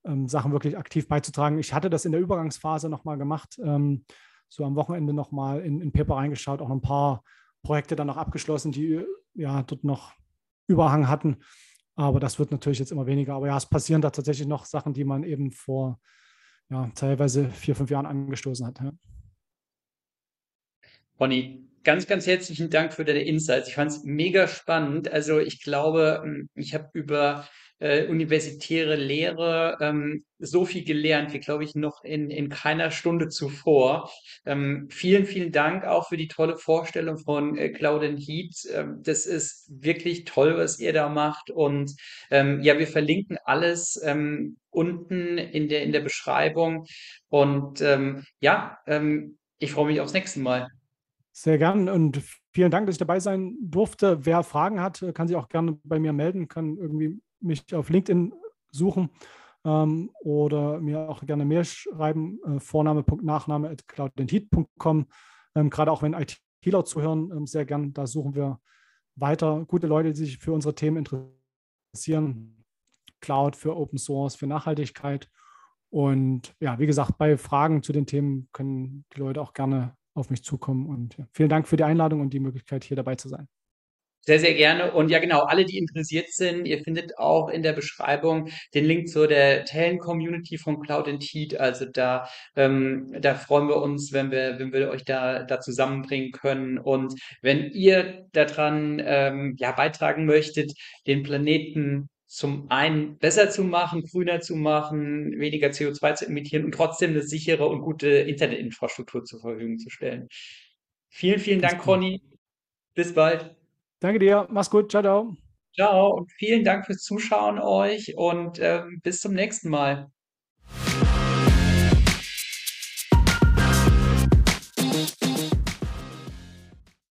ähm, Sachen wirklich aktiv beizutragen. Ich hatte das in der Übergangsphase noch mal gemacht, so am Wochenende noch mal in, in Paper reingeschaut, auch ein paar Projekte dann noch abgeschlossen, die ja dort noch Überhang hatten. Aber das wird natürlich jetzt immer weniger. Aber ja, es passieren da tatsächlich noch Sachen, die man eben vor ja, teilweise vier, fünf Jahren angestoßen hat. Ja. Bonnie, ganz, ganz herzlichen Dank für deine Insights. Ich fand es mega spannend. Also ich glaube, hm, ich habe über äh, universitäre Lehre ähm, so viel gelernt, wie glaube ich noch in, in keiner Stunde zuvor. Ähm, vielen, vielen Dank auch für die tolle Vorstellung von äh, Claudine Heat. Ähm, das ist wirklich toll, was ihr da macht. Und ähm, ja, wir verlinken alles ähm, unten in der, in der Beschreibung. Und ähm, ja, ähm, ich freue mich aufs nächste Mal. Sehr gern und vielen Dank, dass ich dabei sein durfte. Wer Fragen hat, kann sich auch gerne bei mir melden, kann irgendwie mich auf LinkedIn suchen ähm, oder mir auch gerne Mail schreiben, äh, Vorname.nachname at cloudidentity.com. ähm, gerade auch wenn ITler zuhören, ähm, sehr gern. Da suchen wir weiter gute Leute, die sich für unsere Themen interessieren. Cloud, für Open Source, für Nachhaltigkeit. Und ja, wie gesagt, bei Fragen zu den Themen können die Leute auch gerne auf mich zukommen. Und ja, vielen Dank für die Einladung und die Möglichkeit, hier dabei zu sein. Sehr, sehr gerne. Und ja, genau, alle, die interessiert sind, ihr findet auch in der Beschreibung den Link zu der Talent-Community von Cloud and Heat. Also da, ähm, da freuen wir uns, wenn wir, wenn wir euch da, da zusammenbringen können. Und wenn ihr daran ähm, ja, beitragen möchtet, den Planeten zum einen besser zu machen, grüner zu machen, weniger CO2 zu emittieren und trotzdem eine sichere und gute Internetinfrastruktur zur Verfügung zu stellen. Vielen, vielen Dank, Conny. Bis bald. Danke dir. Mach's gut. Ciao, ciao. Ciao und vielen Dank fürs Zuschauen euch und ähm, bis zum nächsten Mal.